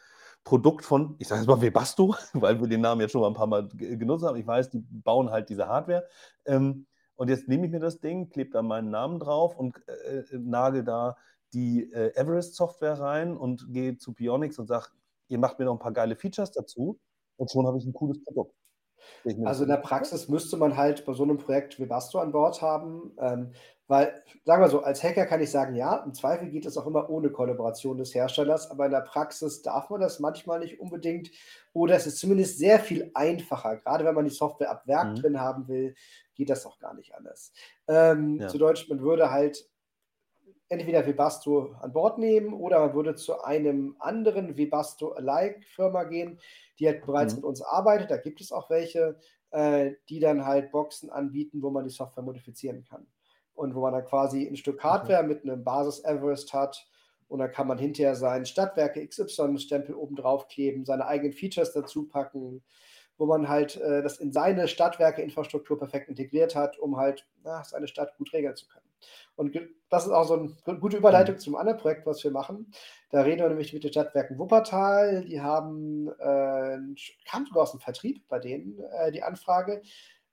Produkt von, ich sage jetzt mal Webasto, weil wir den Namen jetzt schon mal ein paar Mal genutzt haben. Ich weiß, die bauen halt diese Hardware. Ähm, und jetzt nehme ich mir das Ding, klebe da meinen Namen drauf und äh, äh, nagel da die äh, Everest-Software rein und gehe zu Pionix und sage, ihr macht mir noch ein paar geile Features dazu und schon habe ich ein cooles Produkt. Also in der Praxis müsste man halt bei so einem Projekt Webasto an Bord haben, ähm, weil, sagen wir so, als Hacker kann ich sagen, ja, im Zweifel geht es auch immer ohne Kollaboration des Herstellers, aber in der Praxis darf man das manchmal nicht unbedingt oder es ist zumindest sehr viel einfacher. Gerade wenn man die Software ab Werk mhm. drin haben will, geht das auch gar nicht anders. Ähm, ja. Zu Deutsch, man würde halt entweder Webasto an Bord nehmen oder man würde zu einem anderen Webasto-alike-Firma gehen, die halt bereits mhm. mit uns arbeitet. Da gibt es auch welche, äh, die dann halt Boxen anbieten, wo man die Software modifizieren kann. Und wo man dann quasi ein Stück Hardware mit einem Basis-Everest hat. Und dann kann man hinterher seinen Stadtwerke XY-Stempel oben drauf kleben, seine eigenen Features dazu packen, wo man halt äh, das in seine Stadtwerke-Infrastruktur perfekt integriert hat, um halt na, seine Stadt gut regeln zu können. Und das ist auch so eine gute Überleitung mhm. zum anderen Projekt, was wir machen. Da reden wir nämlich mit den Stadtwerken Wuppertal. Die haben, äh, kam sogar aus dem Vertrieb bei denen äh, die Anfrage.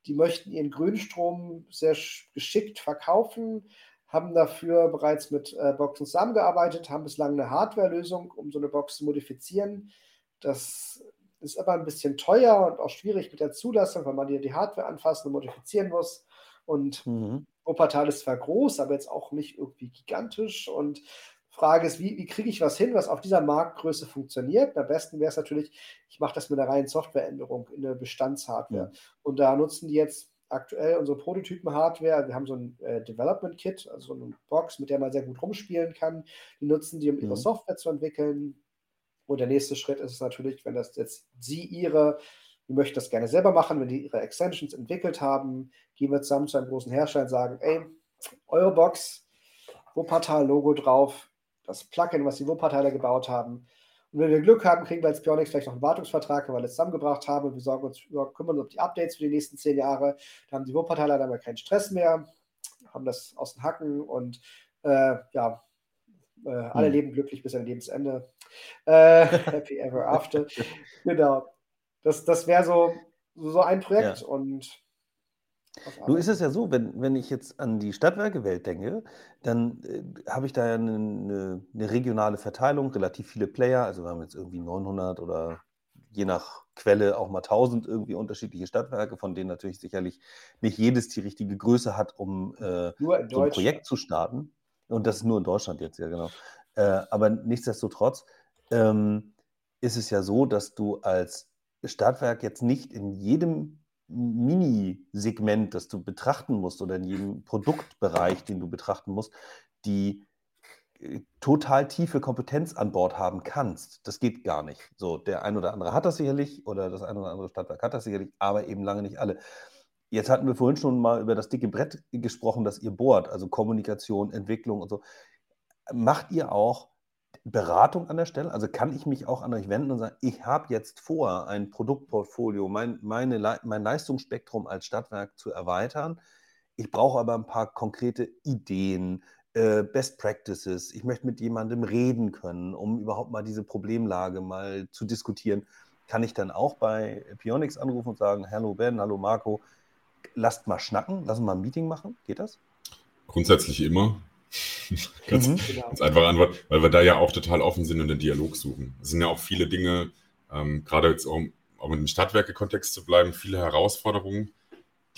Die möchten ihren Grünstrom sehr geschickt verkaufen, haben dafür bereits mit äh, Boxen zusammengearbeitet, haben bislang eine Hardware-Lösung, um so eine Box zu modifizieren. Das ist aber ein bisschen teuer und auch schwierig mit der Zulassung, weil man hier die Hardware anfassen und modifizieren muss. Und mhm. Wuppertal ist zwar groß, aber jetzt auch nicht irgendwie gigantisch. Und Frage ist, wie, wie kriege ich was hin, was auf dieser Marktgröße funktioniert? Am besten wäre es natürlich, ich mache das mit einer reinen Softwareänderung in der Bestandshardware. Ja. Und da nutzen die jetzt aktuell unsere Prototypen-Hardware. Wir haben so ein äh, Development-Kit, also eine Box, mit der man sehr gut rumspielen kann. Die nutzen die, um ihre mhm. Software zu entwickeln. Und der nächste Schritt ist natürlich, wenn das jetzt Sie Ihre, die möchten das gerne selber machen, wenn die ihre Extensions entwickelt haben, gehen wir zusammen zu einem großen Hersteller und sagen, ey, eure Box, Wuppertal-Logo drauf, das Plugin, was die Wuppertaler gebaut haben. Und wenn wir Glück haben, kriegen wir als Pionix vielleicht noch einen Wartungsvertrag, weil wir alles zusammengebracht haben und wir sorgen uns, wir kümmern uns um die Updates für die nächsten zehn Jahre. Da haben die Wuppertaler dann mal keinen Stress mehr, haben das aus den Hacken und äh, ja, äh, alle hm. leben glücklich bis an Lebensende. Äh, happy ever after. genau. Das, das wäre so, so ein Projekt ja. und Du ist es ja so, wenn, wenn ich jetzt an die Stadtwerkewelt denke, dann äh, habe ich da ja eine, eine, eine, regionale Verteilung, relativ viele Player. Also wir haben jetzt irgendwie 900 oder je nach Quelle auch mal 1000 irgendwie unterschiedliche Stadtwerke, von denen natürlich sicherlich nicht jedes die richtige Größe hat, um äh, so ein Projekt zu starten. Und das ist nur in Deutschland jetzt, ja genau. Äh, aber nichtsdestotrotz ähm, ist es ja so, dass du als Stadtwerk jetzt nicht in jedem Mini-Segment, das du betrachten musst oder in jedem Produktbereich, den du betrachten musst, die äh, total tiefe Kompetenz an Bord haben kannst. Das geht gar nicht. So, der ein oder andere hat das sicherlich oder das ein oder andere Stadtwerk hat das sicherlich, aber eben lange nicht alle. Jetzt hatten wir vorhin schon mal über das dicke Brett gesprochen, das ihr bohrt, also Kommunikation, Entwicklung und so. Macht ihr auch Beratung an der Stelle? Also kann ich mich auch an euch wenden und sagen, ich habe jetzt vor, ein Produktportfolio, mein, meine, mein Leistungsspektrum als Stadtwerk zu erweitern. Ich brauche aber ein paar konkrete Ideen, äh, Best Practices. Ich möchte mit jemandem reden können, um überhaupt mal diese Problemlage mal zu diskutieren. Kann ich dann auch bei Pionix anrufen und sagen, hallo Ben, hallo Marco, lasst mal schnacken, lass mal ein Meeting machen. Geht das? Grundsätzlich immer. ganz, mhm. ganz einfache Antwort, weil wir da ja auch total offen sind und den Dialog suchen. Es sind ja auch viele Dinge, ähm, gerade jetzt um, um in den Stadtwerke-Kontext zu bleiben, viele Herausforderungen,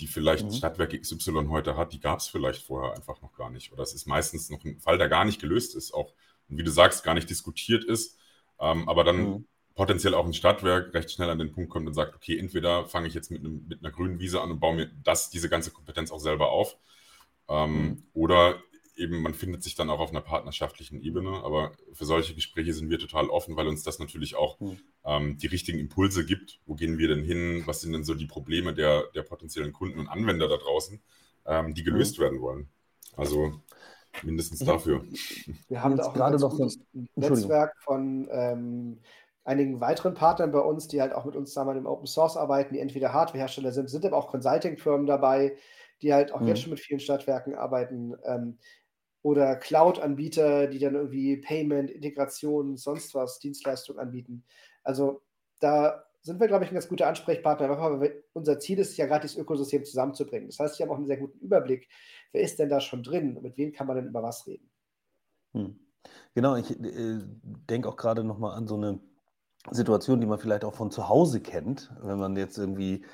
die vielleicht mhm. Stadtwerke XY heute hat, die gab es vielleicht vorher einfach noch gar nicht. Oder es ist meistens noch ein Fall, der gar nicht gelöst ist, auch, und wie du sagst, gar nicht diskutiert ist, ähm, aber dann mhm. potenziell auch ein Stadtwerk recht schnell an den Punkt kommt und sagt, okay, entweder fange ich jetzt mit, einem, mit einer grünen Wiese an und baue mir das, diese ganze Kompetenz auch selber auf, ähm, mhm. oder eben, man findet sich dann auch auf einer partnerschaftlichen Ebene, aber für solche Gespräche sind wir total offen, weil uns das natürlich auch mhm. ähm, die richtigen Impulse gibt. Wo gehen wir denn hin? Was sind denn so die Probleme der, der potenziellen Kunden und Anwender da draußen, ähm, die gelöst mhm. werden wollen? Also mindestens dafür. Wir haben da auch gerade noch ein Netzwerk von ähm, einigen weiteren Partnern bei uns, die halt auch mit uns zusammen im Open Source arbeiten, die entweder Hardwarehersteller sind, sind aber auch Consulting-Firmen dabei, die halt auch mhm. jetzt schon mit vielen Stadtwerken arbeiten. Ähm, oder Cloud-Anbieter, die dann irgendwie Payment, Integration, sonst was, Dienstleistungen anbieten. Also da sind wir, glaube ich, ein ganz guter Ansprechpartner, weil unser Ziel ist ja gerade, das Ökosystem zusammenzubringen. Das heißt, wir haben auch einen sehr guten Überblick, wer ist denn da schon drin und mit wem kann man denn über was reden. Hm. Genau, ich äh, denke auch gerade nochmal an so eine Situation, die man vielleicht auch von zu Hause kennt, wenn man jetzt irgendwie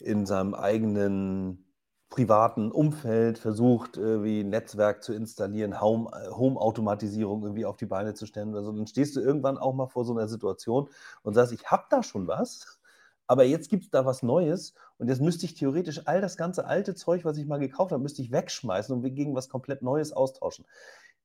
in seinem eigenen privaten Umfeld versucht, ein Netzwerk zu installieren, Home, äh, Home-Automatisierung irgendwie auf die Beine zu stellen. Also dann stehst du irgendwann auch mal vor so einer Situation und sagst, ich habe da schon was, aber jetzt gibt es da was Neues und jetzt müsste ich theoretisch all das ganze alte Zeug, was ich mal gekauft habe, müsste ich wegschmeißen und gegen was komplett Neues austauschen.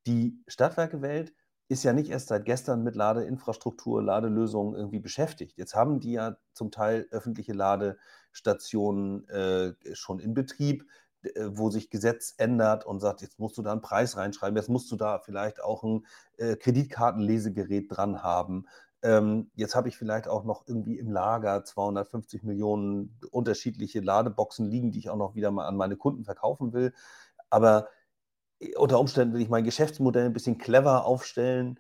Die Stadtwerkewelt ist ja nicht erst seit gestern mit Ladeinfrastruktur, Ladelösungen irgendwie beschäftigt. Jetzt haben die ja zum Teil öffentliche Ladestationen Stationen äh, schon in Betrieb, äh, wo sich Gesetz ändert und sagt, jetzt musst du da einen Preis reinschreiben, jetzt musst du da vielleicht auch ein äh, Kreditkartenlesegerät dran haben. Ähm, jetzt habe ich vielleicht auch noch irgendwie im Lager 250 Millionen unterschiedliche Ladeboxen liegen, die ich auch noch wieder mal an meine Kunden verkaufen will. Aber unter Umständen will ich mein Geschäftsmodell ein bisschen clever aufstellen,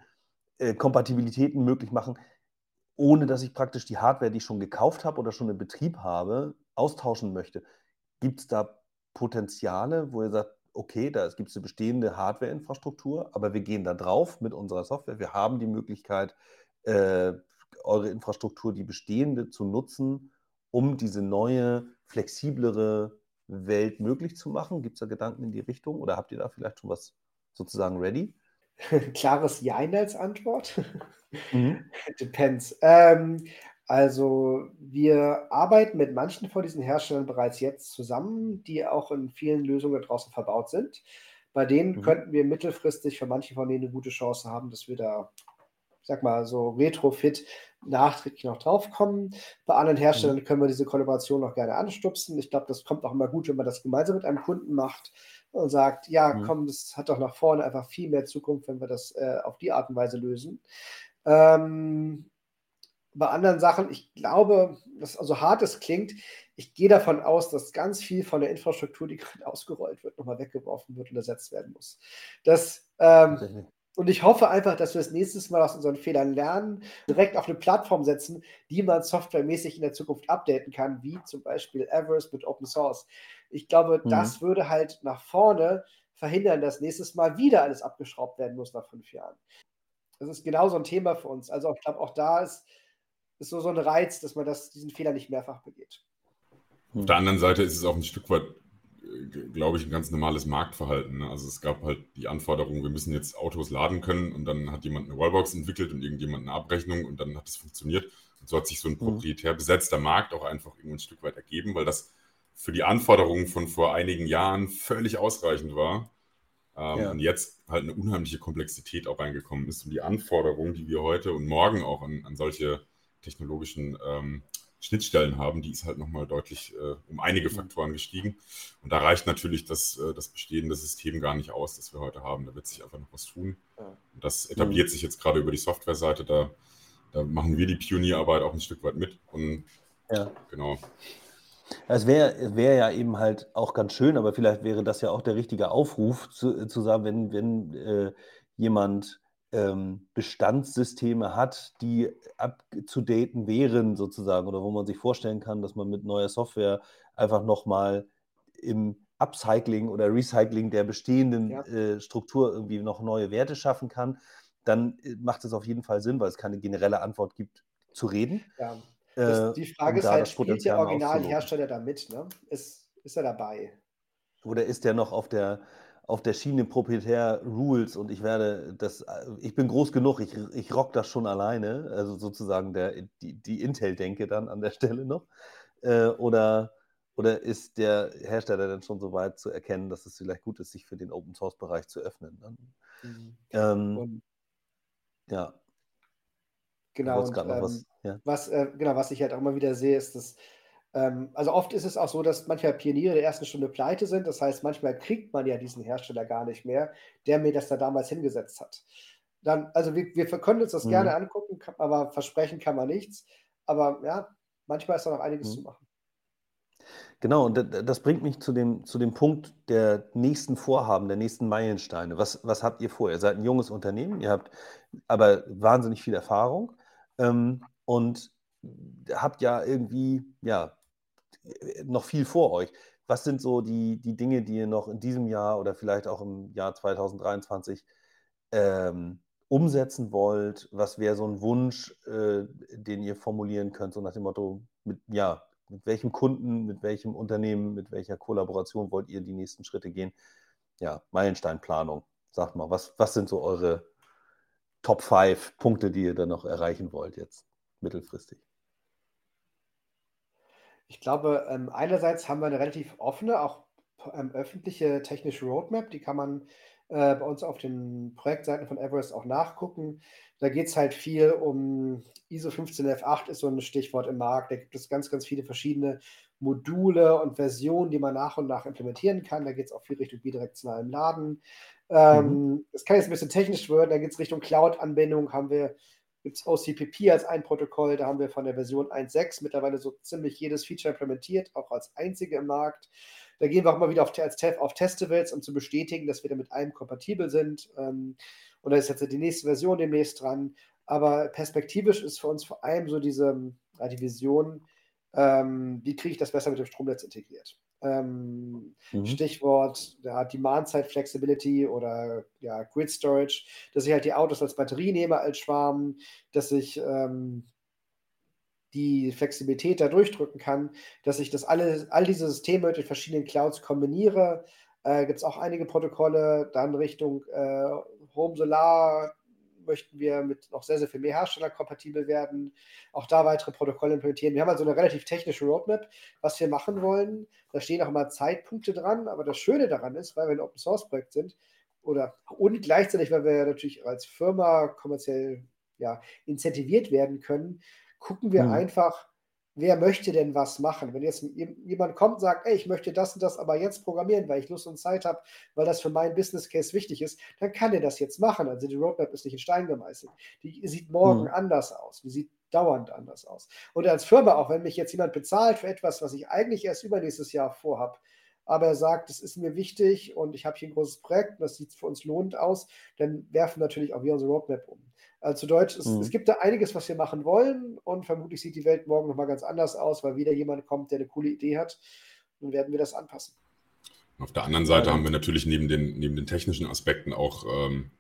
äh, Kompatibilitäten möglich machen ohne dass ich praktisch die Hardware, die ich schon gekauft habe oder schon in Betrieb habe, austauschen möchte. gibt es da Potenziale, wo ihr sagt, okay, da gibt es eine bestehende Hardware-Infrastruktur, aber wir gehen da drauf mit unserer Software. Wir haben die Möglichkeit, äh, eure Infrastruktur, die bestehende, zu nutzen, um diese neue, flexiblere Welt möglich zu machen? Gibt es da Gedanken in die Richtung oder habt ihr da vielleicht schon was sozusagen ready? Klares Jein als Antwort. Mhm. Depends. Ähm, also wir arbeiten mit manchen von diesen Herstellern bereits jetzt zusammen, die auch in vielen Lösungen draußen verbaut sind. Bei denen mhm. könnten wir mittelfristig für manche von denen eine gute Chance haben, dass wir da, ich sag mal, so Retrofit nachträglich noch draufkommen. Bei anderen Herstellern mhm. können wir diese Kollaboration noch gerne anstupsen. Ich glaube, das kommt auch immer gut, wenn man das gemeinsam mit einem Kunden macht und sagt, ja, mhm. komm, das hat doch nach vorne einfach viel mehr Zukunft, wenn wir das äh, auf die Art und Weise lösen. Ähm, bei anderen Sachen, ich glaube, dass also hart es klingt, ich gehe davon aus, dass ganz viel von der Infrastruktur, die gerade ausgerollt wird, nochmal weggeworfen wird und ersetzt werden muss. Das, ähm, und ich hoffe einfach, dass wir das nächstes Mal aus unseren Fehlern lernen, direkt auf eine Plattform setzen, die man softwaremäßig in der Zukunft updaten kann, wie zum Beispiel Everest mit Open Source. Ich glaube, mhm. das würde halt nach vorne verhindern, dass nächstes Mal wieder alles abgeschraubt werden muss nach fünf Jahren. Das ist genauso ein Thema für uns. Also ich glaube, auch da ist ist so, so ein Reiz, dass man das, diesen Fehler nicht mehrfach begeht. Auf der anderen Seite ist es auch ein Stück weit, glaube ich, ein ganz normales Marktverhalten. Ne? Also es gab halt die Anforderung, wir müssen jetzt Autos laden können und dann hat jemand eine Wallbox entwickelt und irgendjemand eine Abrechnung und dann hat es funktioniert. Und so hat sich so ein mhm. proprietär besetzter Markt auch einfach irgendwo ein Stück weit ergeben, weil das für die Anforderungen von vor einigen Jahren völlig ausreichend war. Ähm, ja. Und jetzt halt eine unheimliche Komplexität auch reingekommen ist. Und die Anforderungen, die wir heute und morgen auch an, an solche technologischen ähm, Schnittstellen haben, die ist halt nochmal deutlich äh, um einige. Faktoren gestiegen. Und da reicht natürlich das, äh, das bestehende System gar nicht aus, das wir heute haben. Da wird sich einfach noch was tun. Und das etabliert mhm. sich jetzt gerade über die Softwareseite. Da, da machen wir die Pionierarbeit auch ein Stück weit mit. Und ja. genau. Es wäre wär ja eben halt auch ganz schön, aber vielleicht wäre das ja auch der richtige Aufruf, zu, zu sagen, wenn, wenn äh, jemand Bestandssysteme hat, die abzudaten wären sozusagen oder wo man sich vorstellen kann, dass man mit neuer Software einfach nochmal im Upcycling oder Recycling der bestehenden ja. äh, Struktur irgendwie noch neue Werte schaffen kann, dann äh, macht es auf jeden Fall Sinn, weil es keine generelle Antwort gibt, zu reden. Ja. Das, die Frage äh, ist halt, spielt der Originalhersteller da mit? Ne? Ist, ist er dabei? Oder ist der noch auf der auf der Schiene proprietär Rules und ich werde das, äh, ich bin groß genug, ich, ich rock das schon alleine, also sozusagen der, die, die Intel-Denke dann an der Stelle noch. Äh, oder, oder ist der Hersteller dann schon so weit zu erkennen, dass es vielleicht gut ist, sich für den Open Source Bereich zu öffnen? Mhm. Ähm, ja. Genau. Und, ähm, was, ja? was, äh, genau, was ich halt auch immer wieder sehe, ist, dass also oft ist es auch so, dass manchmal Pioniere der ersten Stunde pleite sind. Das heißt, manchmal kriegt man ja diesen Hersteller gar nicht mehr, der mir das da damals hingesetzt hat. Dann, also wir, wir können uns das mhm. gerne angucken, aber versprechen kann man nichts. Aber ja, manchmal ist da noch einiges mhm. zu machen. Genau, und das bringt mich zu dem, zu dem Punkt der nächsten Vorhaben, der nächsten Meilensteine. Was, was habt ihr vor? Ihr seid ein junges Unternehmen, ihr habt aber wahnsinnig viel Erfahrung ähm, und habt ja irgendwie, ja, noch viel vor euch. Was sind so die, die Dinge, die ihr noch in diesem Jahr oder vielleicht auch im Jahr 2023 ähm, umsetzen wollt? Was wäre so ein Wunsch, äh, den ihr formulieren könnt, so nach dem Motto, mit, ja, mit welchem Kunden, mit welchem Unternehmen, mit welcher Kollaboration wollt ihr die nächsten Schritte gehen? Ja, Meilensteinplanung. Sagt mal, was, was sind so eure Top 5 Punkte, die ihr dann noch erreichen wollt jetzt mittelfristig? Ich glaube, ähm, einerseits haben wir eine relativ offene, auch ähm, öffentliche technische Roadmap, die kann man äh, bei uns auf den Projektseiten von Everest auch nachgucken. Da geht es halt viel um ISO 15008 ist so ein Stichwort im Markt. Da gibt es ganz, ganz viele verschiedene Module und Versionen, die man nach und nach implementieren kann. Da geht es auch viel Richtung bidirektionalen Laden. Ähm, mhm. Es kann jetzt ein bisschen technisch werden, da geht es Richtung Cloud-Anbindung, haben wir gibt es OCPP als ein Protokoll. Da haben wir von der Version 1.6 mittlerweile so ziemlich jedes Feature implementiert, auch als einzige im Markt. Da gehen wir auch mal wieder auf, als Tef auf Festivals, um zu bestätigen, dass wir da mit allem kompatibel sind. Ähm, und da ist jetzt die nächste Version demnächst dran. Aber perspektivisch ist für uns vor allem so diese die Vision, ähm, wie kriege ich das besser mit dem Stromnetz integriert. Ähm, mhm. Stichwort ja, Demand-Side-Flexibility oder ja, Grid Storage, dass ich halt die Autos als Batterie nehme als Schwarm, dass ich ähm, die Flexibilität da durchdrücken kann, dass ich das alle, all diese Systeme mit den verschiedenen Clouds kombiniere. Äh, Gibt es auch einige Protokolle, dann Richtung äh, Home Solar möchten wir mit noch sehr, sehr viel mehr Hersteller kompatibel werden, auch da weitere Protokolle implementieren. Wir haben also eine relativ technische Roadmap, was wir machen wollen. Da stehen auch immer Zeitpunkte dran, aber das Schöne daran ist, weil wir ein Open Source Projekt sind, oder und gleichzeitig, weil wir ja natürlich als Firma kommerziell ja, incentiviert werden können, gucken wir mhm. einfach, wer möchte denn was machen? Wenn jetzt jemand kommt und sagt, ey, ich möchte das und das aber jetzt programmieren, weil ich Lust und Zeit habe, weil das für meinen Business Case wichtig ist, dann kann er das jetzt machen. Also die Roadmap ist nicht in Stein gemeißelt. Die sieht morgen mhm. anders aus. Die sieht dauernd anders aus. Und als Firma, auch wenn mich jetzt jemand bezahlt für etwas, was ich eigentlich erst übernächstes Jahr vorhabe, aber er sagt, es ist mir wichtig und ich habe hier ein großes Projekt und das sieht für uns lohnend aus, dann werfen natürlich auch wir unsere Roadmap um. Also zu Deutsch, es, mhm. es, gibt da einiges, was wir machen wollen und vermutlich sieht die Welt morgen nochmal ganz anders aus, weil wieder jemand kommt, der eine coole Idee hat. Dann werden wir das anpassen. Auf der anderen Seite ja. haben wir natürlich neben den, neben den technischen Aspekten auch ähm,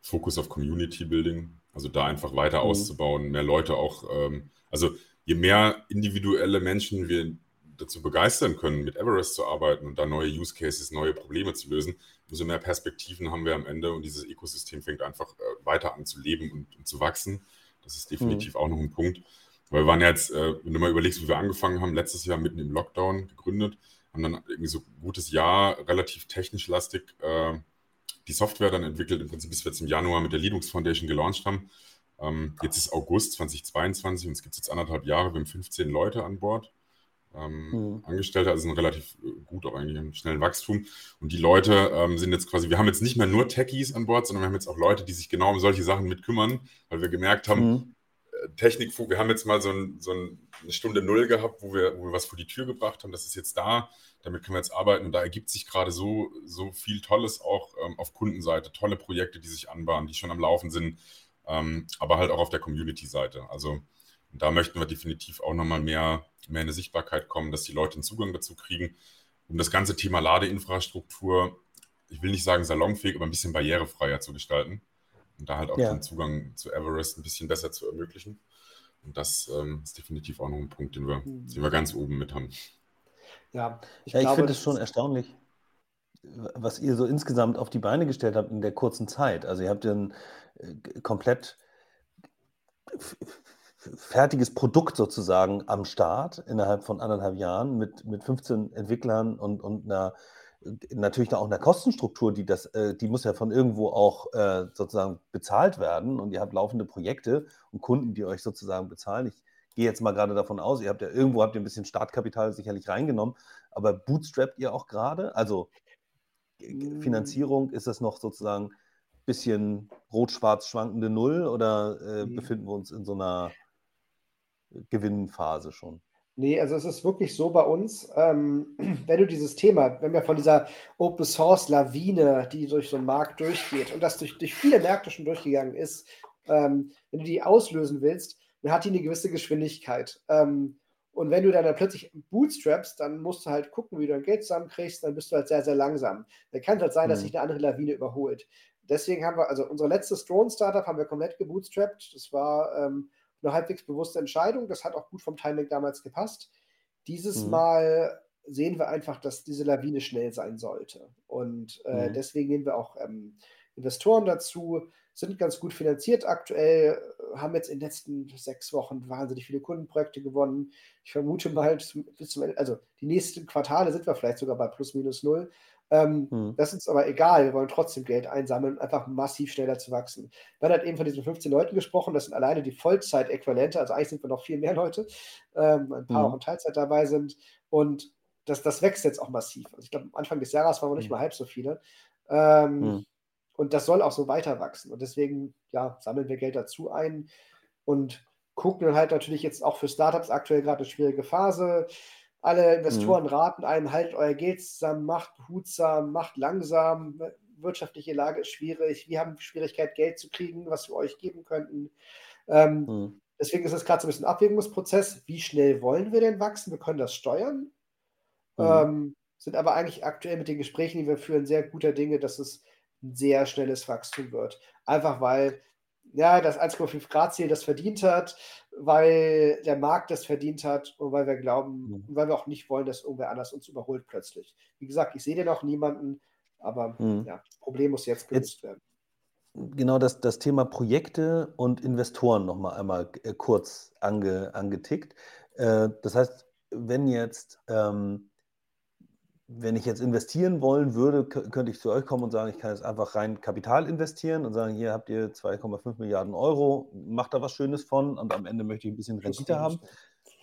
Fokus auf Community Building. Also da einfach weiter mhm. auszubauen, mehr Leute auch. Ähm, also je mehr individuelle Menschen wir dazu begeistern können, mit Everest zu arbeiten und da neue Use Cases, neue Probleme zu lösen, umso mehr Perspektiven haben wir am Ende und dieses Ökosystem fängt einfach äh, weiter an zu leben und, und, zu wachsen. Das ist definitiv mhm. auch noch ein Punkt. Weil wir waren ja jetzt, äh, wenn du mal überlegst, wie wir angefangen haben, letztes Jahr mitten im Lockdown gegründet, haben dann irgendwie so ein gutes Jahr relativ technisch lastig äh, die Software dann entwickelt, im Prinzip bis wir jetzt im Januar mit der Linux Foundation gelauncht haben. Ähm, jetzt ist August 2022 und es gibt jetzt anderthalb Jahre, wir haben 15 Leute an Bord ähm, mhm. Angestellte, also sind relativ äh, gut, auch eigentlich im schnellen Wachstum. Und die Leute ähm, sind jetzt quasi, wir haben jetzt nicht mehr nur Techies an Bord, sondern wir haben jetzt auch Leute, die sich genau um solche Sachen mit kümmern, weil wir gemerkt haben, mhm. Äh, Technik, wir haben jetzt mal so, ein, so, eine Stunde Null gehabt, wo wir, wo wir was vor die Tür gebracht haben. Das ist jetzt da, damit können wir jetzt arbeiten. Und da ergibt sich gerade so, so viel Tolles auch ähm, auf Kundenseite, tolle Projekte, die sich anbahnen, die schon am Laufen sind, ähm, aber halt auch auf der Community-Seite. Also da möchten wir definitiv auch nochmal mehr mehr in eine Sichtbarkeit kommen, dass die Leute einen Zugang dazu kriegen, um das ganze Thema Ladeinfrastruktur, ich will nicht sagen salonfähig, aber ein bisschen barrierefreier zu gestalten und da halt auch ja. den Zugang zu Everest ein bisschen besser zu ermöglichen. Und das ähm, ist definitiv auch noch ein Punkt, den wir, mhm. den wir ganz oben mit haben. Ja, ich, ja, ich finde es schon erstaunlich, was ihr so insgesamt auf die Beine gestellt habt in der kurzen Zeit. Also ihr habt ja ein äh, komplett fertiges Produkt sozusagen am Start innerhalb von anderthalb Jahren mit, mit 15 Entwicklern und, und einer natürlich auch einer Kostenstruktur, die das, äh, die muss ja von irgendwo auch äh, sozusagen bezahlt werden und ihr habt laufende Projekte und Kunden, die euch sozusagen bezahlen. Ich gehe jetzt mal gerade davon aus, ihr habt ja irgendwo habt ihr ein bisschen Startkapital sicherlich reingenommen, aber bootstrapt ihr auch gerade? Also hm. Finanzierung, ist das noch sozusagen ein bisschen rot-schwarz schwankende Null oder äh, befinden wir uns in so einer Gewinnphase schon. Nee, also es ist wirklich so bei uns, ähm, wenn du dieses Thema, wenn wir von dieser Open Source Lawine, die durch so einen Markt durchgeht und das durch, durch viele Märkte schon durchgegangen ist, ähm, wenn du die auslösen willst, dann hat die eine gewisse Geschwindigkeit. Ähm, und wenn du dann, dann plötzlich bootstraps, dann musst du halt gucken, wie du dein Geld zusammenkriegst, dann bist du halt sehr, sehr langsam. Dann kann es halt sein, dass mhm. sich eine andere Lawine überholt. Deswegen haben wir, also unser letztes Drone-Startup haben wir komplett gebootstrapped. Das war ähm, eine halbwegs bewusste Entscheidung. Das hat auch gut vom Timing damals gepasst. Dieses mhm. Mal sehen wir einfach, dass diese Lawine schnell sein sollte. Und äh, mhm. deswegen nehmen wir auch ähm, Investoren dazu, sind ganz gut finanziert aktuell, haben jetzt in den letzten sechs Wochen wahnsinnig viele Kundenprojekte gewonnen. Ich vermute mal, bis zum Ende, also die nächsten Quartale sind wir vielleicht sogar bei plus minus null. Ähm, hm. Das ist uns aber egal, wir wollen trotzdem Geld einsammeln und einfach massiv schneller zu wachsen. Man hat eben von diesen 15 Leuten gesprochen, das sind alleine die Vollzeit-Äquivalente, also eigentlich sind wir noch viel mehr Leute, ähm, ein paar hm. auch in Teilzeit dabei sind und das, das wächst jetzt auch massiv. Also ich glaube, am Anfang des Jahres waren wir nicht hm. mal halb so viele. Ähm, hm. Und das soll auch so weiter wachsen. Und deswegen, ja, sammeln wir Geld dazu ein und gucken dann halt natürlich jetzt auch für Startups aktuell gerade eine schwierige Phase. Alle Investoren mhm. raten einem, haltet euer Geld zusammen, macht behutsam, macht langsam. Wirtschaftliche Lage ist schwierig. Wir haben Schwierigkeit, Geld zu kriegen, was wir euch geben könnten. Ähm, mhm. Deswegen ist es gerade so ein bisschen ein Abwägungsprozess. Wie schnell wollen wir denn wachsen? Wir können das steuern. Mhm. Ähm, sind aber eigentlich aktuell mit den Gesprächen, die wir führen, sehr guter Dinge, dass es ein sehr schnelles Wachstum wird. Einfach weil ja, das 1,5 Grad Ziel das verdient hat, weil der Markt das verdient hat und weil wir glauben, mhm. und weil wir auch nicht wollen, dass irgendwer anders uns überholt plötzlich. Wie gesagt, ich sehe den auch niemanden, aber mhm. ja, das Problem muss jetzt gelöst werden. Genau das, das Thema Projekte und Investoren nochmal einmal äh, kurz ange, angetickt. Äh, das heißt, wenn jetzt ähm, wenn ich jetzt investieren wollen würde, könnte ich zu euch kommen und sagen, ich kann jetzt einfach rein Kapital investieren und sagen, hier habt ihr 2,5 Milliarden Euro, macht da was Schönes von und am Ende möchte ich ein bisschen Rendite haben.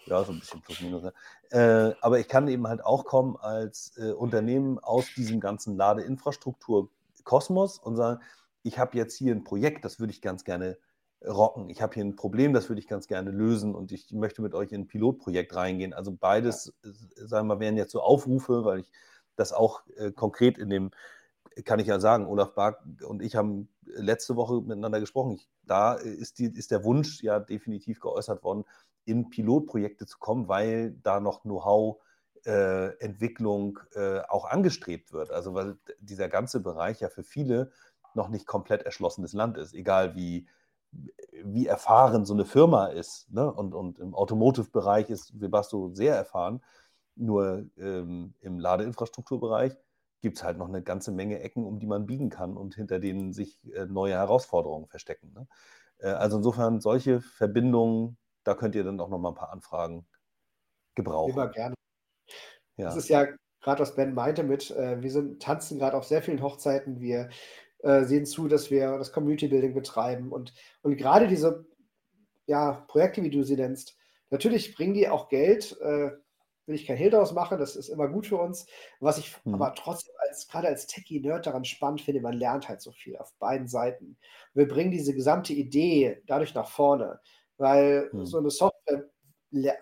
Ja, so ein bisschen plus minus. Ne? Äh, aber ich kann eben halt auch kommen als äh, Unternehmen aus diesem ganzen Ladeinfrastruktur-Kosmos und sagen, ich habe jetzt hier ein Projekt, das würde ich ganz gerne rocken. Ich habe hier ein Problem, das würde ich ganz gerne lösen und ich möchte mit euch in ein Pilotprojekt reingehen. Also beides, äh, sagen wir, wären jetzt so Aufrufe, weil ich das auch äh, konkret in dem, kann ich ja sagen, Olaf Bark und ich haben letzte Woche miteinander gesprochen. Ich, da ist, die, ist der Wunsch ja definitiv geäußert worden, in Pilotprojekte zu kommen, weil da noch Know-how äh, Entwicklung äh, auch angestrebt wird. Also weil dieser ganze Bereich ja für viele noch nicht komplett erschlossenes Land ist, egal wie wie erfahren so eine Firma ist. Ne? Und, und im Automotive-Bereich ist Webasto sehr erfahren. Nur ähm, im Ladeinfrastrukturbereich gibt es halt noch eine ganze Menge Ecken, um die man biegen kann und hinter denen sich äh, neue Herausforderungen verstecken. Ne? Äh, also insofern solche Verbindungen, da könnt ihr dann auch noch mal ein paar Anfragen gebrauchen. Immer gerne. Ja. Das ist ja gerade, was Ben meinte mit, äh, wir sind, tanzen gerade auf sehr vielen Hochzeiten, wir äh, sehen zu, dass wir das Community Building betreiben. Und, und gerade diese ja, Projekte, wie du sie nennst, natürlich bringen die auch Geld. Äh, will ich kein Hehl daraus machen, das ist immer gut für uns. Was ich mhm. aber trotzdem als, gerade als Techie-Nerd daran spannend finde, man lernt halt so viel auf beiden Seiten. Wir bringen diese gesamte Idee dadurch nach vorne, weil mhm. so eine Software,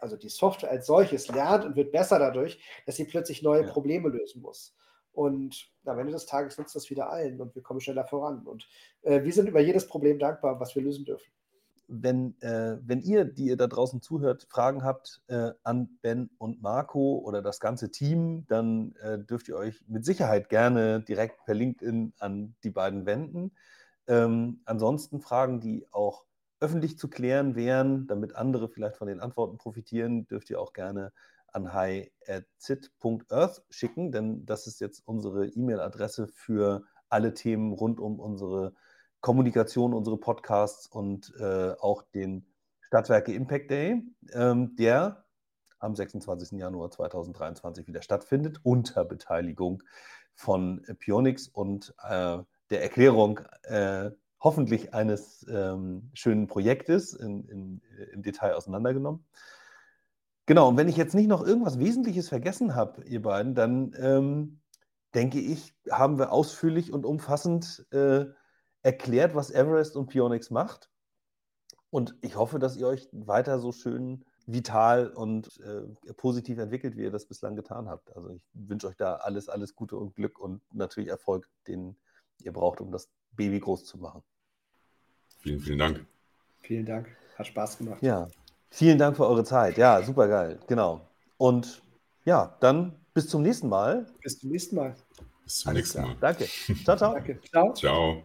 also die Software als solches lernt und wird besser dadurch, dass sie plötzlich neue ja. Probleme lösen muss. Und am Ende des Tages nutzt das wieder allen und wir kommen schneller voran. Und äh, wir sind über jedes Problem dankbar, was wir lösen dürfen. Wenn, äh, wenn ihr, die ihr da draußen zuhört, Fragen habt äh, an Ben und Marco oder das ganze Team, dann äh, dürft ihr euch mit Sicherheit gerne direkt per LinkedIn an die beiden wenden. Ähm, ansonsten Fragen, die auch öffentlich zu klären wären, damit andere vielleicht von den Antworten profitieren, dürft ihr auch gerne an hi.zit.earth schicken, denn das ist jetzt unsere E-Mail-Adresse für alle Themen rund um unsere Kommunikation, unsere Podcasts und äh, auch den Stadtwerke Impact Day, ähm, der am 26. Januar 2023 wieder stattfindet, unter Beteiligung von Pionix und äh, der Erklärung äh, hoffentlich eines ähm, schönen Projektes in, in, im Detail auseinandergenommen. Genau, und wenn ich jetzt nicht noch irgendwas Wesentliches vergessen habe, ihr beiden, dann ähm, denke ich, haben wir ausführlich und umfassend äh, erklärt, was Everest und Pionix macht. Und ich hoffe, dass ihr euch weiter so schön vital und äh, positiv entwickelt, wie ihr das bislang getan habt. Also ich wünsche euch da alles, alles Gute und Glück und natürlich Erfolg, den ihr braucht, um das Baby groß zu machen. Vielen, vielen Dank. Vielen Dank. Hat Spaß gemacht. Ja. Vielen Dank für eure Zeit. Ja, super geil. Genau. Und ja, dann bis zum nächsten Mal. Bis zum nächsten Mal. Bis zum nächsten Mal. Danke. Ciao, ciao. Danke. Ciao. Ciao.